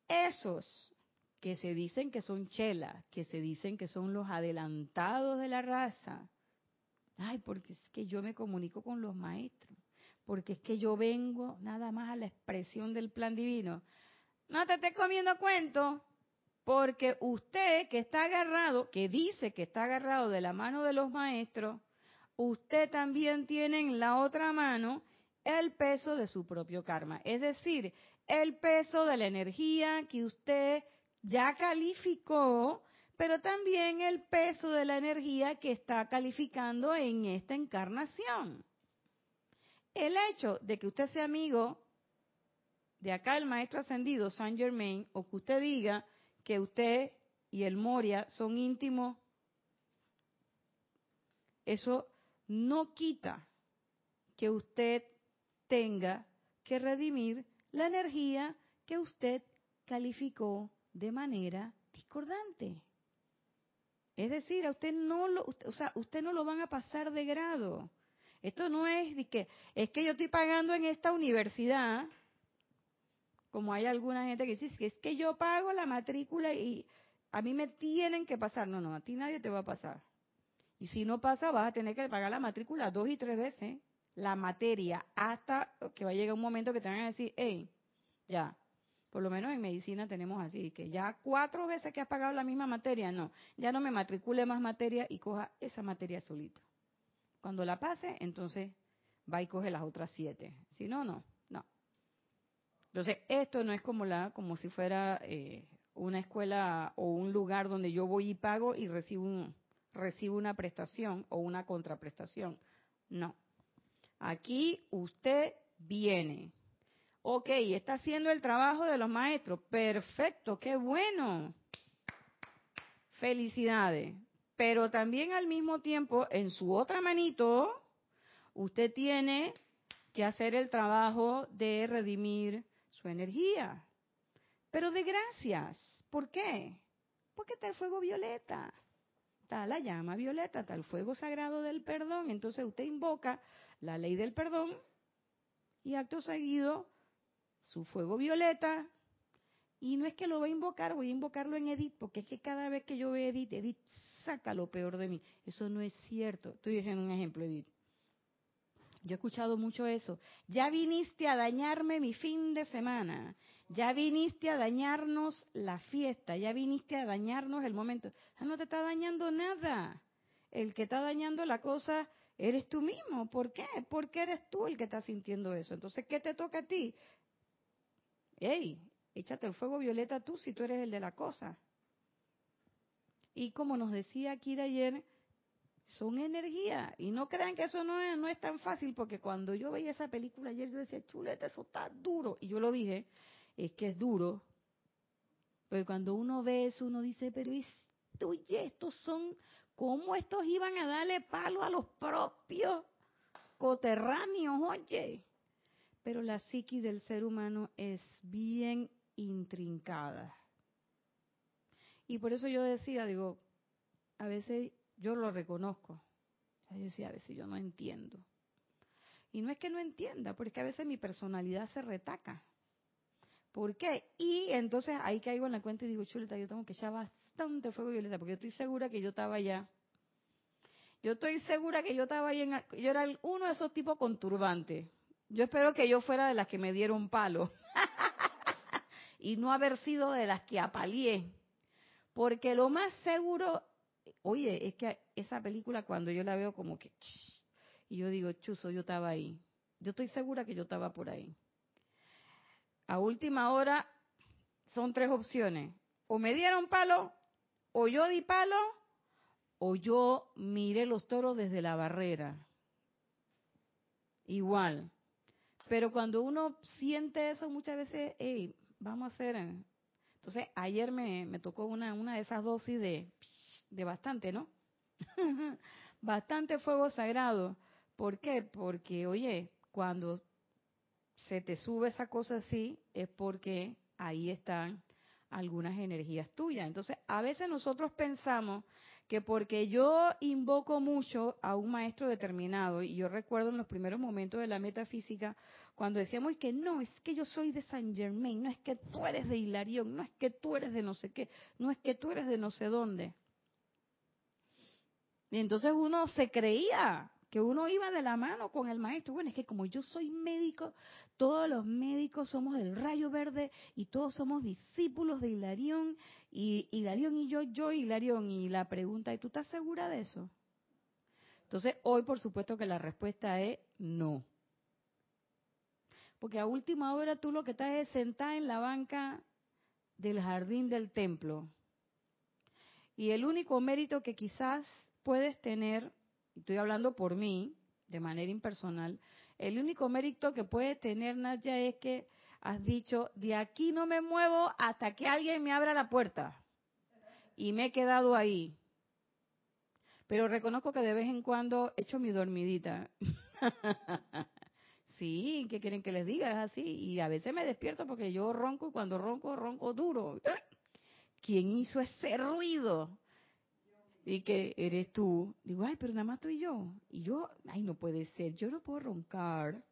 esos que se dicen que son chelas, que se dicen que son los adelantados de la raza, ay, porque es que yo me comunico con los maestros porque es que yo vengo nada más a la expresión del plan divino. No te estés comiendo cuento, porque usted que está agarrado, que dice que está agarrado de la mano de los maestros, usted también tiene en la otra mano el peso de su propio karma, es decir, el peso de la energía que usted ya calificó, pero también el peso de la energía que está calificando en esta encarnación. El hecho de que usted sea amigo de acá el maestro ascendido Saint Germain, o que usted diga que usted y el Moria son íntimos, eso no quita que usted tenga que redimir la energía que usted calificó de manera discordante. Es decir, a usted no lo, o sea, usted no lo van a pasar de grado. Esto no es de que, es que yo estoy pagando en esta universidad, como hay alguna gente que dice, que es que yo pago la matrícula y a mí me tienen que pasar. No, no, a ti nadie te va a pasar. Y si no pasa, vas a tener que pagar la matrícula dos y tres veces, la materia, hasta que va a llegar un momento que te van a decir, hey, ya, por lo menos en medicina tenemos así, que ya cuatro veces que has pagado la misma materia, no, ya no me matricule más materia y coja esa materia solita. Cuando la pase, entonces va y coge las otras siete. Si no, no. Entonces, esto no es como la, como si fuera eh, una escuela o un lugar donde yo voy y pago y recibo, recibo una prestación o una contraprestación. No. Aquí usted viene. Ok, está haciendo el trabajo de los maestros. Perfecto, qué bueno. Felicidades. Pero también al mismo tiempo, en su otra manito, usted tiene que hacer el trabajo de redimir su energía. Pero de gracias. ¿Por qué? Porque está el fuego violeta. Está la llama violeta, está el fuego sagrado del perdón. Entonces usted invoca la ley del perdón y acto seguido su fuego violeta y no es que lo voy a invocar, voy a invocarlo en Edith, porque es que cada vez que yo veo Edith, Edith saca lo peor de mí. Eso no es cierto. Estoy diciendo un ejemplo, Edith. Yo he escuchado mucho eso. Ya viniste a dañarme mi fin de semana. Ya viniste a dañarnos la fiesta. Ya viniste a dañarnos el momento. No te está dañando nada. El que está dañando la cosa eres tú mismo. ¿Por qué? Porque eres tú el que está sintiendo eso. Entonces, ¿qué te toca a ti? Ey, Échate el fuego violeta tú si tú eres el de la cosa. Y como nos decía de ayer, son energía. Y no crean que eso no es, no es tan fácil, porque cuando yo veía esa película ayer, yo decía, chuleta, eso está duro. Y yo lo dije. es que es duro. Pero cuando uno ve eso, uno dice, pero oye, estos son, ¿cómo estos iban a darle palo a los propios coterráneos, oye? Pero la psiqui del ser humano es bien intrincada. Y por eso yo decía, digo, a veces yo lo reconozco. Yo decía, a veces yo no entiendo. Y no es que no entienda, porque a veces mi personalidad se retaca. ¿Por qué? Y entonces ahí caigo en la cuenta y digo, chuleta, yo tengo que echar bastante fuego violeta, porque yo estoy segura que yo estaba allá. Yo estoy segura que yo estaba ahí, en, yo era uno de esos tipos con turbante. Yo espero que yo fuera de las que me dieron palo. y no haber sido de las que apalié. Porque lo más seguro, oye, es que esa película cuando yo la veo como que... Y yo digo, chuzo, yo estaba ahí. Yo estoy segura que yo estaba por ahí a última hora son tres opciones. O me dieron palo, o yo di palo, o yo miré los toros desde la barrera. Igual. Pero cuando uno siente eso muchas veces, hey, vamos a hacer... Entonces, ayer me, me tocó una, una de esas dosis de, de bastante, ¿no? bastante fuego sagrado. ¿Por qué? Porque, oye, cuando se te sube esa cosa así, es porque ahí están algunas energías tuyas. Entonces, a veces nosotros pensamos que porque yo invoco mucho a un maestro determinado, y yo recuerdo en los primeros momentos de la metafísica, cuando decíamos que no, es que yo soy de San Germain, no es que tú eres de Hilarión, no es que tú eres de no sé qué, no es que tú eres de no sé dónde. Y entonces uno se creía que uno iba de la mano con el maestro. Bueno, es que como yo soy médico, todos los médicos somos del rayo verde y todos somos discípulos de Hilarión y Hilarión y yo, yo Hilarión. Y la pregunta es, ¿tú estás segura de eso? Entonces, hoy por supuesto que la respuesta es no. Porque a última hora tú lo que estás es sentada en la banca del jardín del templo. Y el único mérito que quizás puedes tener estoy hablando por mí, de manera impersonal, el único mérito que puede tener Nadia es que has dicho, de aquí no me muevo hasta que alguien me abra la puerta. Y me he quedado ahí. Pero reconozco que de vez en cuando he hecho mi dormidita. sí, ¿qué quieren que les diga? Es así. Y a veces me despierto porque yo ronco y cuando ronco, ronco duro. ¿Quién hizo ese ruido? Y que eres tú. Digo, ay, pero nada más tú y yo. Y yo, ay, no puede ser, yo no puedo roncar.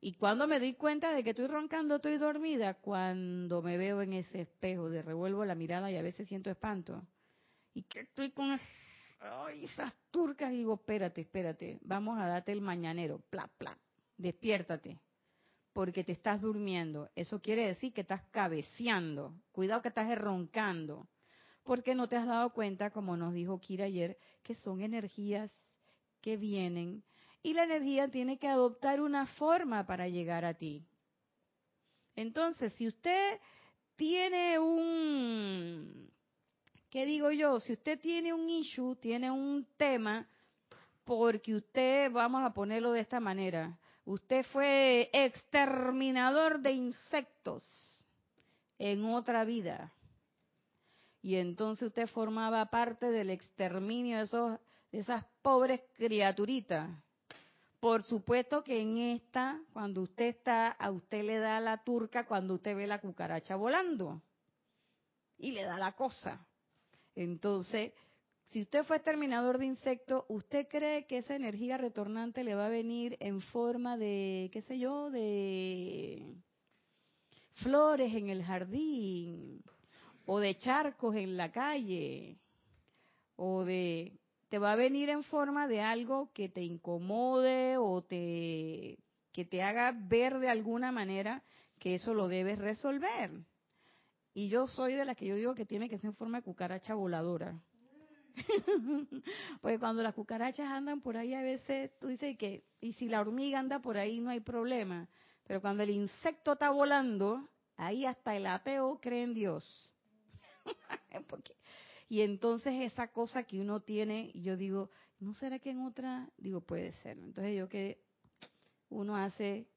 y cuando me doy cuenta de que estoy roncando, estoy dormida, cuando me veo en ese espejo, de revuelvo la mirada y a veces siento espanto. Y que estoy con esas turcas, digo, espérate, espérate, vamos a darte el mañanero, pla, pla, despiértate, porque te estás durmiendo. Eso quiere decir que estás cabeceando, cuidado que estás roncando porque no te has dado cuenta, como nos dijo Kira ayer, que son energías que vienen y la energía tiene que adoptar una forma para llegar a ti. Entonces, si usted tiene un, ¿qué digo yo? Si usted tiene un issue, tiene un tema, porque usted, vamos a ponerlo de esta manera, usted fue exterminador de insectos en otra vida y entonces usted formaba parte del exterminio de, esos, de esas pobres criaturitas. Por supuesto que en esta, cuando usted está, a usted le da la turca cuando usted ve la cucaracha volando. Y le da la cosa. Entonces, si usted fue exterminador de insectos, ¿usted cree que esa energía retornante le va a venir en forma de, qué sé yo, de flores en el jardín? O de charcos en la calle, o de... te va a venir en forma de algo que te incomode o te que te haga ver de alguna manera que eso lo debes resolver. Y yo soy de las que yo digo que tiene que ser en forma de cucaracha voladora. Porque cuando las cucarachas andan por ahí a veces tú dices que, y si la hormiga anda por ahí no hay problema. Pero cuando el insecto está volando, ahí hasta el ateo cree en Dios. y entonces esa cosa que uno tiene, yo digo, ¿no será que en otra? Digo, puede ser. Entonces yo que uno hace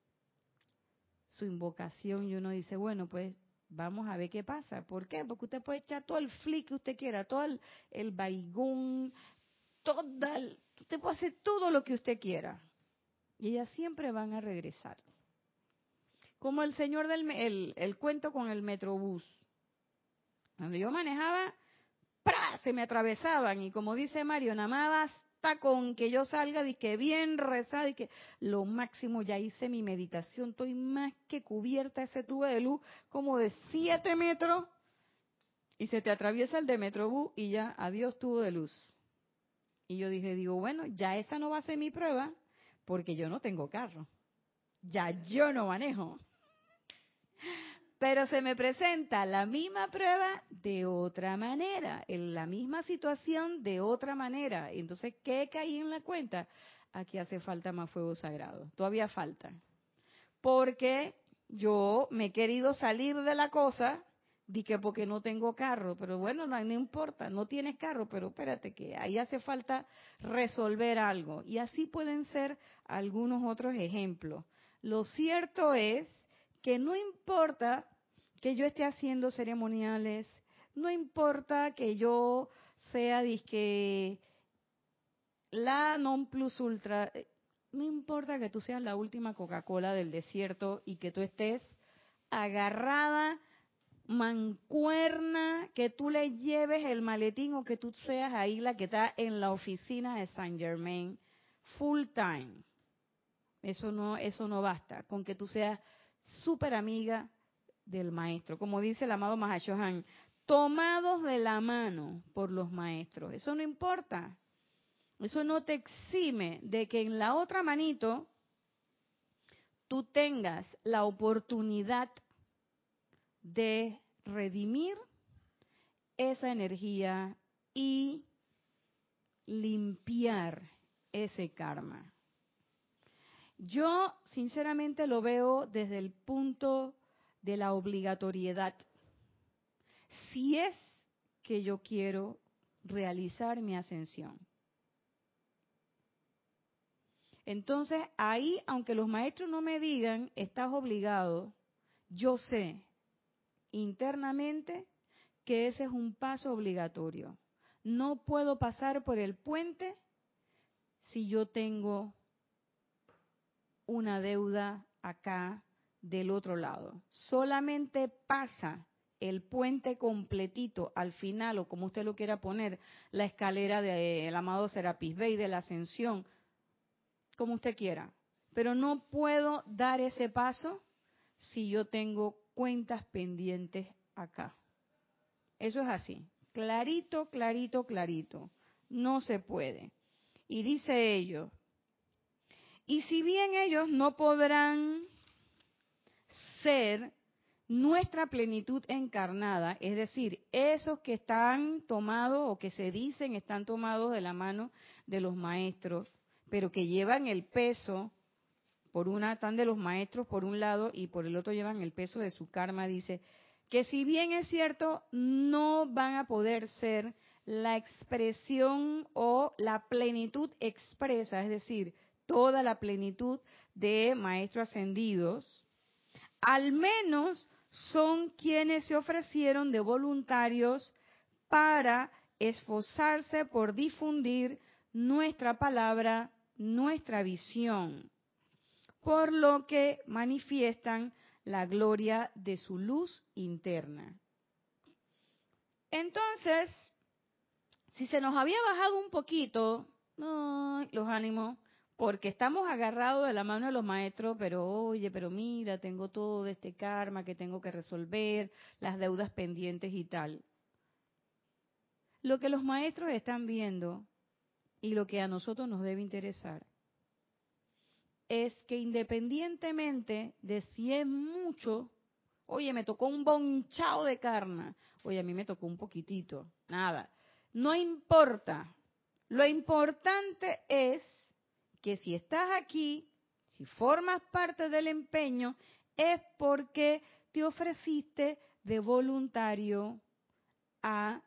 su invocación y uno dice, bueno, pues vamos a ver qué pasa. ¿Por qué? Porque usted puede echar todo el flick que usted quiera, todo el, el baigón, toda usted puede hacer todo lo que usted quiera. Y ellas siempre van a regresar. Como el señor del el, el cuento con el metrobús. Cuando yo manejaba, ¡pra! se me atravesaban y como dice Mario, nada más con que yo salga de que bien rezada y que lo máximo ya hice mi meditación, estoy más que cubierta ese tubo de luz como de 7 metros y se te atraviesa el de Metrobús y ya, adiós tubo de luz. Y yo dije, digo, bueno, ya esa no va a ser mi prueba porque yo no tengo carro. Ya yo no manejo. Pero se me presenta la misma prueba de otra manera, en la misma situación de otra manera. Entonces, ¿qué caí en la cuenta? Aquí hace falta más fuego sagrado. Todavía falta. Porque yo me he querido salir de la cosa, di que porque no tengo carro, pero bueno, no, no importa, no tienes carro, pero espérate que ahí hace falta resolver algo. Y así pueden ser algunos otros ejemplos. Lo cierto es que no importa que yo esté haciendo ceremoniales, no importa que yo sea disque la non plus ultra, no importa que tú seas la última Coca-Cola del desierto y que tú estés agarrada, mancuerna, que tú le lleves el maletín o que tú seas ahí la que está en la oficina de Saint Germain full time. Eso no, eso no basta. Con que tú seas súper amiga del maestro, como dice el amado Mahashohan, tomados de la mano por los maestros. Eso no importa. Eso no te exime de que en la otra manito tú tengas la oportunidad de redimir esa energía y limpiar ese karma. Yo sinceramente lo veo desde el punto de la obligatoriedad. Si es que yo quiero realizar mi ascensión. Entonces, ahí, aunque los maestros no me digan, estás obligado, yo sé internamente que ese es un paso obligatorio. No puedo pasar por el puente si yo tengo una deuda acá del otro lado. Solamente pasa el puente completito al final, o como usted lo quiera poner, la escalera del amado Serapis Bey de la ascensión, como usted quiera. Pero no puedo dar ese paso si yo tengo cuentas pendientes acá. Eso es así. Clarito, clarito, clarito. No se puede. Y dice ello, y si bien ellos no podrán ser nuestra plenitud encarnada, es decir, esos que están tomados o que se dicen están tomados de la mano de los maestros, pero que llevan el peso, por una están de los maestros por un lado y por el otro llevan el peso de su karma, dice que si bien es cierto, no van a poder ser la expresión o la plenitud expresa, es decir, toda la plenitud de maestros ascendidos, al menos son quienes se ofrecieron de voluntarios para esforzarse por difundir nuestra palabra, nuestra visión, por lo que manifiestan la gloria de su luz interna. Entonces, si se nos había bajado un poquito los ánimos, porque estamos agarrados de la mano de los maestros, pero oye, pero mira, tengo todo este karma que tengo que resolver, las deudas pendientes y tal. Lo que los maestros están viendo y lo que a nosotros nos debe interesar es que independientemente de si es mucho, oye, me tocó un bonchado de karma, oye, a mí me tocó un poquitito, nada, no importa. Lo importante es que si estás aquí, si formas parte del empeño, es porque te ofreciste de voluntario a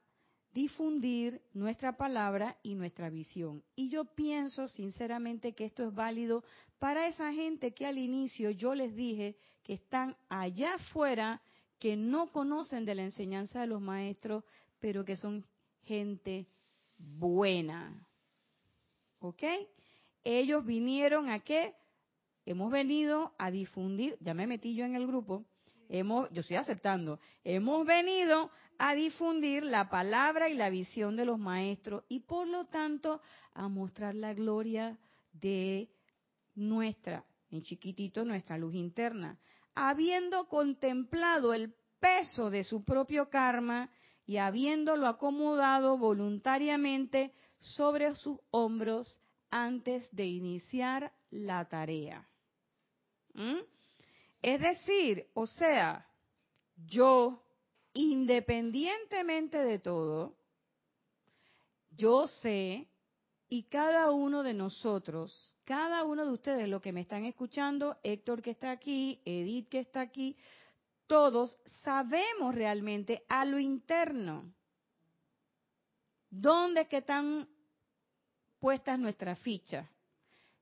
difundir nuestra palabra y nuestra visión. Y yo pienso sinceramente que esto es válido para esa gente que al inicio yo les dije que están allá afuera que no conocen de la enseñanza de los maestros, pero que son gente buena. ¿Ok? Ellos vinieron a qué? Hemos venido a difundir, ya me metí yo en el grupo, hemos, yo estoy aceptando, hemos venido a difundir la palabra y la visión de los maestros y por lo tanto a mostrar la gloria de nuestra, en chiquitito, nuestra luz interna, habiendo contemplado el peso de su propio karma y habiéndolo acomodado voluntariamente sobre sus hombros antes de iniciar la tarea. ¿Mm? Es decir, o sea, yo, independientemente de todo, yo sé y cada uno de nosotros, cada uno de ustedes, los que me están escuchando, Héctor que está aquí, Edith que está aquí, todos sabemos realmente a lo interno dónde que están puestas nuestras fichas.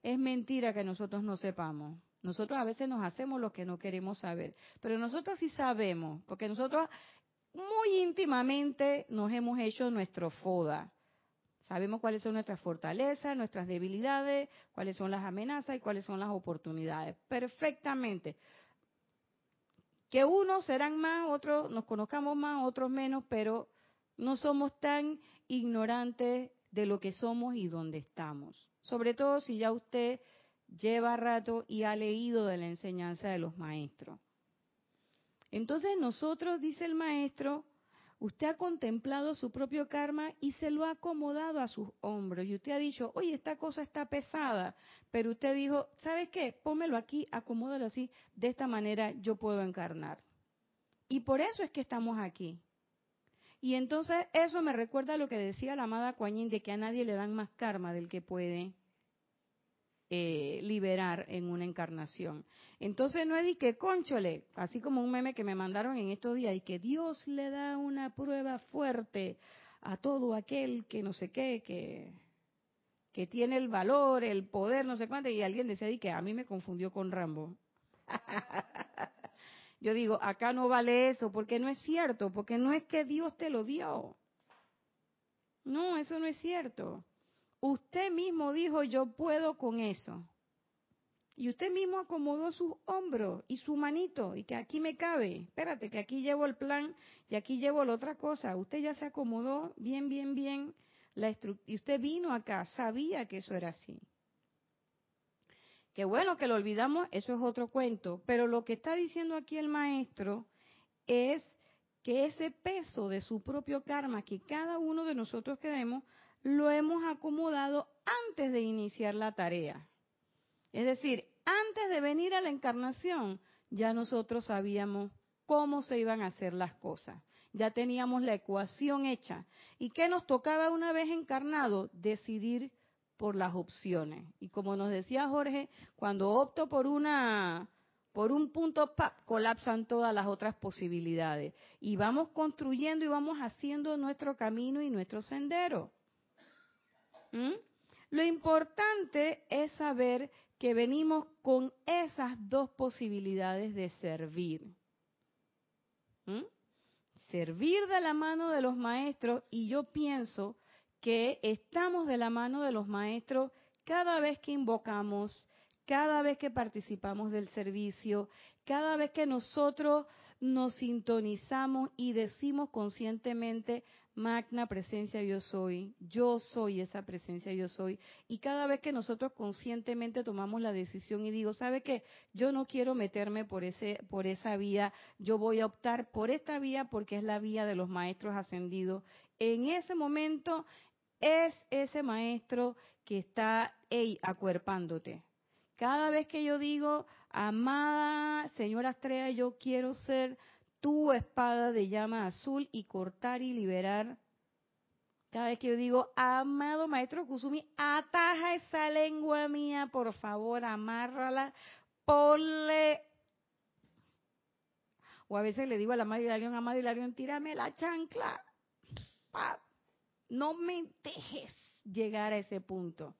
Es mentira que nosotros no sepamos. Nosotros a veces nos hacemos lo que no queremos saber, pero nosotros sí sabemos, porque nosotros muy íntimamente nos hemos hecho nuestro FODA. Sabemos cuáles son nuestras fortalezas, nuestras debilidades, cuáles son las amenazas y cuáles son las oportunidades. Perfectamente. Que unos serán más, otros nos conozcamos más, otros menos, pero no somos tan ignorantes de lo que somos y dónde estamos. Sobre todo si ya usted lleva rato y ha leído de la enseñanza de los maestros. Entonces nosotros, dice el maestro, usted ha contemplado su propio karma y se lo ha acomodado a sus hombros. Y usted ha dicho, oye, esta cosa está pesada. Pero usted dijo, ¿sabes qué? Pómelo aquí, acomódalo así. De esta manera yo puedo encarnar. Y por eso es que estamos aquí. Y entonces eso me recuerda a lo que decía la amada Kuan de que a nadie le dan más karma del que puede eh, liberar en una encarnación. Entonces no es que, conchole, así como un meme que me mandaron en estos días, y que Dios le da una prueba fuerte a todo aquel que no sé qué, que, que tiene el valor, el poder, no sé cuánto, y alguien decía y que a mí me confundió con Rambo. Yo digo, acá no vale eso, porque no es cierto, porque no es que Dios te lo dio. No, eso no es cierto. Usted mismo dijo, yo puedo con eso. Y usted mismo acomodó sus hombros y su manito, y que aquí me cabe. Espérate, que aquí llevo el plan y aquí llevo la otra cosa. Usted ya se acomodó bien, bien, bien. La y usted vino acá, sabía que eso era así. Que bueno que lo olvidamos, eso es otro cuento. Pero lo que está diciendo aquí el maestro es que ese peso de su propio karma que cada uno de nosotros queremos, lo hemos acomodado antes de iniciar la tarea. Es decir, antes de venir a la encarnación, ya nosotros sabíamos cómo se iban a hacer las cosas. Ya teníamos la ecuación hecha. ¿Y qué nos tocaba una vez encarnado? Decidir por las opciones. Y como nos decía Jorge, cuando opto por una por un punto colapsan todas las otras posibilidades y vamos construyendo y vamos haciendo nuestro camino y nuestro sendero. ¿Mm? Lo importante es saber que venimos con esas dos posibilidades de servir. ¿Mm? Servir de la mano de los maestros y yo pienso que estamos de la mano de los maestros cada vez que invocamos, cada vez que participamos del servicio, cada vez que nosotros nos sintonizamos y decimos conscientemente, magna presencia yo soy, yo soy esa presencia yo soy, y cada vez que nosotros conscientemente tomamos la decisión y digo, ¿sabe qué? Yo no quiero meterme por ese por esa vía, yo voy a optar por esta vía porque es la vía de los maestros ascendidos. En ese momento es ese maestro que está acuerpándote. Cada vez que yo digo, amada señora Astrea, yo quiero ser tu espada de llama azul y cortar y liberar. Cada vez que yo digo, amado maestro Kusumi, ataja esa lengua mía, por favor, amárrala, ponle. O a veces le digo a la amado Hilarión, amado Hilarión, tírame la chancla. No me dejes llegar a ese punto.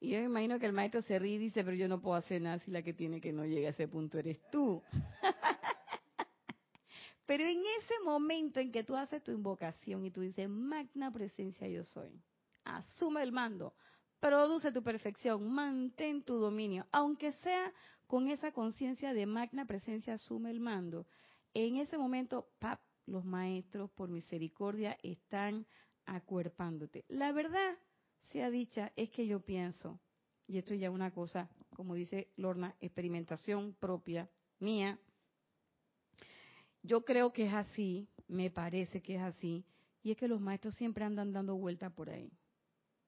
Y yo me imagino que el maestro se ríe y dice, pero yo no puedo hacer nada si la que tiene que no llegue a ese punto eres tú. pero en ese momento en que tú haces tu invocación y tú dices, magna presencia yo soy, asume el mando, produce tu perfección, mantén tu dominio, aunque sea con esa conciencia de magna presencia, asume el mando. En ese momento, pap, los maestros por misericordia están acuerpándote. La verdad sea dicha es que yo pienso, y esto ya una cosa, como dice Lorna, experimentación propia mía, yo creo que es así, me parece que es así, y es que los maestros siempre andan dando vueltas por ahí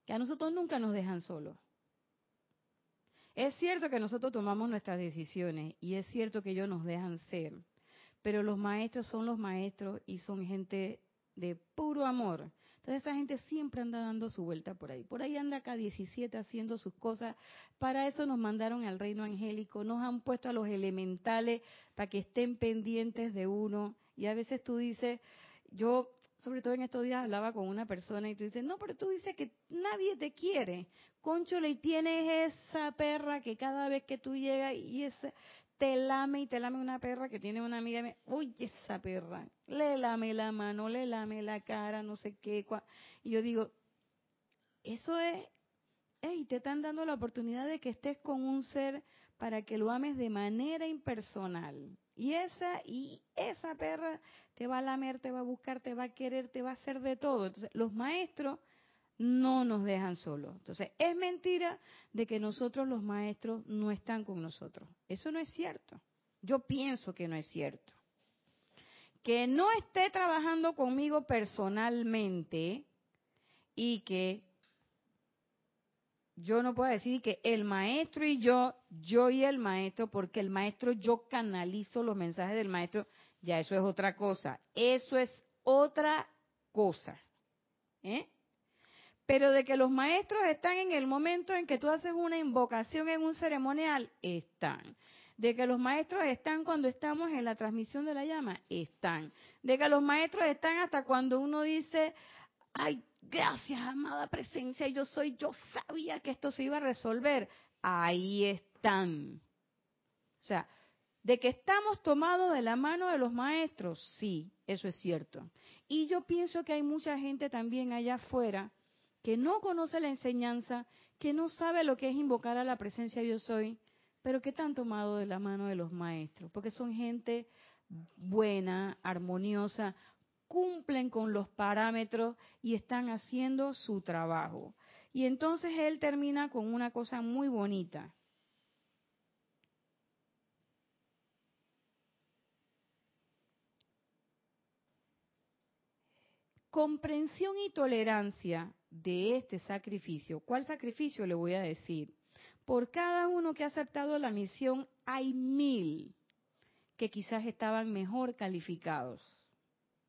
que a nosotros nunca nos dejan solos. Es cierto que nosotros tomamos nuestras decisiones y es cierto que ellos nos dejan ser, pero los maestros son los maestros y son gente de puro amor. Entonces esa gente siempre anda dando su vuelta por ahí. Por ahí anda acá 17 haciendo sus cosas. Para eso nos mandaron al reino angélico, nos han puesto a los elementales para que estén pendientes de uno. Y a veces tú dices, yo sobre todo en estos días hablaba con una persona y tú dices, no, pero tú dices que nadie te quiere. Concho, y tienes esa perra que cada vez que tú llegas y ese, te lame y te lame una perra que tiene una amiga me, uy, esa perra, le lame la mano, le lame la cara, no sé qué. Y yo digo, eso es, hey, te están dando la oportunidad de que estés con un ser para que lo ames de manera impersonal. Y esa, y esa perra te va a lamer, te va a buscar, te va a querer, te va a hacer de todo. Entonces, los maestros no nos dejan solos. Entonces, es mentira de que nosotros los maestros no están con nosotros. Eso no es cierto. Yo pienso que no es cierto. Que no esté trabajando conmigo personalmente y que yo no puedo decir que el maestro y yo, yo y el maestro, porque el maestro yo canalizo los mensajes del maestro, ya eso es otra cosa. Eso es otra cosa. ¿eh? Pero de que los maestros están en el momento en que tú haces una invocación en un ceremonial, están. De que los maestros están cuando estamos en la transmisión de la llama, están. De que los maestros están hasta cuando uno dice, ay, gracias, amada presencia, yo soy, yo sabía que esto se iba a resolver. Ahí están. O sea, de que estamos tomados de la mano de los maestros, sí, eso es cierto. Y yo pienso que hay mucha gente también allá afuera que no conoce la enseñanza, que no sabe lo que es invocar a la presencia yo soy, pero que están tomados de la mano de los maestros, porque son gente buena, armoniosa, cumplen con los parámetros y están haciendo su trabajo. Y entonces él termina con una cosa muy bonita. comprensión y tolerancia de este sacrificio. ¿Cuál sacrificio le voy a decir? Por cada uno que ha aceptado la misión hay mil que quizás estaban mejor calificados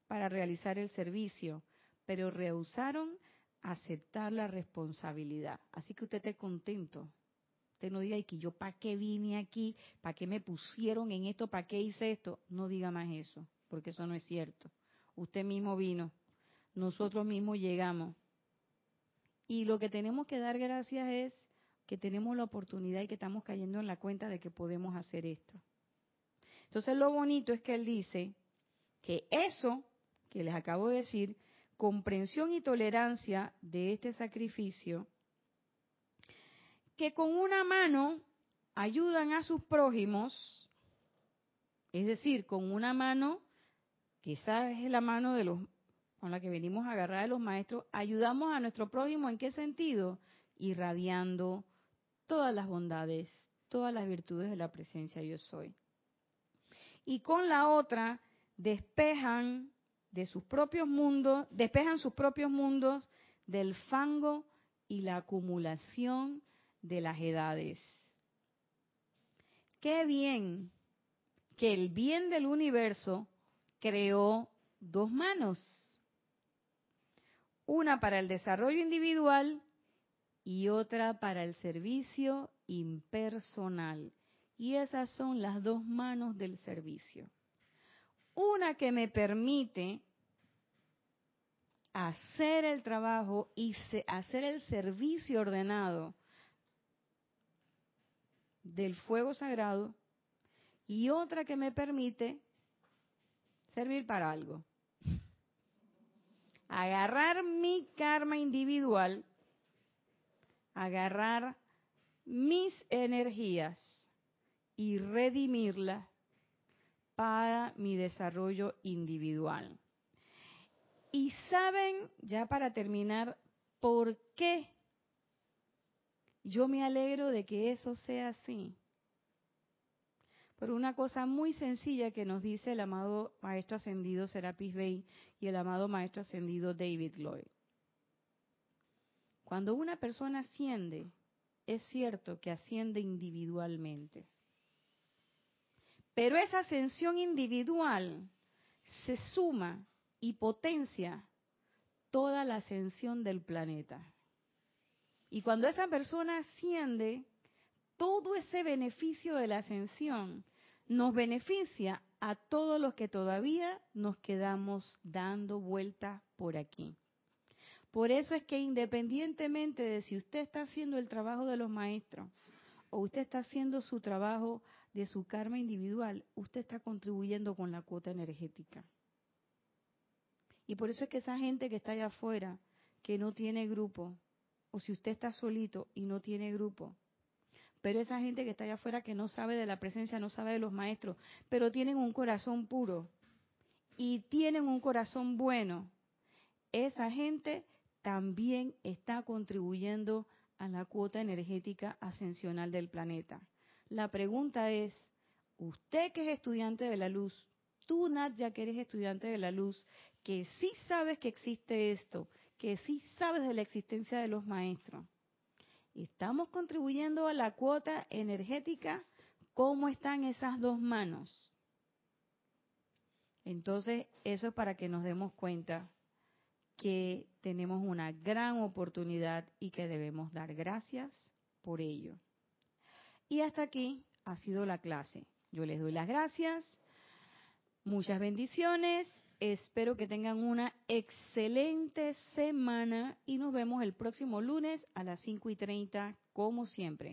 para realizar el servicio, pero rehusaron aceptar la responsabilidad. Así que usted esté contento. Usted no diga que yo para qué vine aquí, para qué me pusieron en esto, para qué hice esto. No diga más eso, porque eso no es cierto. Usted mismo vino nosotros mismos llegamos. Y lo que tenemos que dar gracias es que tenemos la oportunidad y que estamos cayendo en la cuenta de que podemos hacer esto. Entonces lo bonito es que él dice que eso que les acabo de decir, comprensión y tolerancia de este sacrificio, que con una mano ayudan a sus prójimos, es decir, con una mano, quizás es la mano de los con la que venimos a agarrar a los maestros, ayudamos a nuestro prójimo en qué sentido? Irradiando todas las bondades, todas las virtudes de la presencia yo soy. Y con la otra despejan de sus propios mundos, despejan sus propios mundos del fango y la acumulación de las edades. Qué bien que el bien del universo creó dos manos una para el desarrollo individual y otra para el servicio impersonal. Y esas son las dos manos del servicio. Una que me permite hacer el trabajo y hacer el servicio ordenado del fuego sagrado y otra que me permite servir para algo. Agarrar mi karma individual, agarrar mis energías y redimirlas para mi desarrollo individual. Y saben, ya para terminar, por qué yo me alegro de que eso sea así. Por una cosa muy sencilla que nos dice el amado Maestro Ascendido Serapis Bey y el amado Maestro Ascendido David Lloyd. Cuando una persona asciende, es cierto que asciende individualmente. Pero esa ascensión individual se suma y potencia toda la ascensión del planeta. Y cuando esa persona asciende, todo ese beneficio de la ascensión nos beneficia a todos los que todavía nos quedamos dando vueltas por aquí. Por eso es que independientemente de si usted está haciendo el trabajo de los maestros o usted está haciendo su trabajo de su karma individual, usted está contribuyendo con la cuota energética. Y por eso es que esa gente que está allá afuera, que no tiene grupo, o si usted está solito y no tiene grupo, pero esa gente que está allá afuera que no sabe de la presencia, no sabe de los maestros, pero tienen un corazón puro y tienen un corazón bueno, esa gente también está contribuyendo a la cuota energética ascensional del planeta. La pregunta es, usted que es estudiante de la luz, tú ya que eres estudiante de la luz, que sí sabes que existe esto, que sí sabes de la existencia de los maestros, ¿estamos contribuyendo a la cuota energética? ¿Cómo están esas dos manos? Entonces, eso es para que nos demos cuenta que tenemos una gran oportunidad y que debemos dar gracias por ello. Y hasta aquí ha sido la clase. Yo les doy las gracias, muchas bendiciones, espero que tengan una excelente semana y nos vemos el próximo lunes a las 5 y 30 como siempre.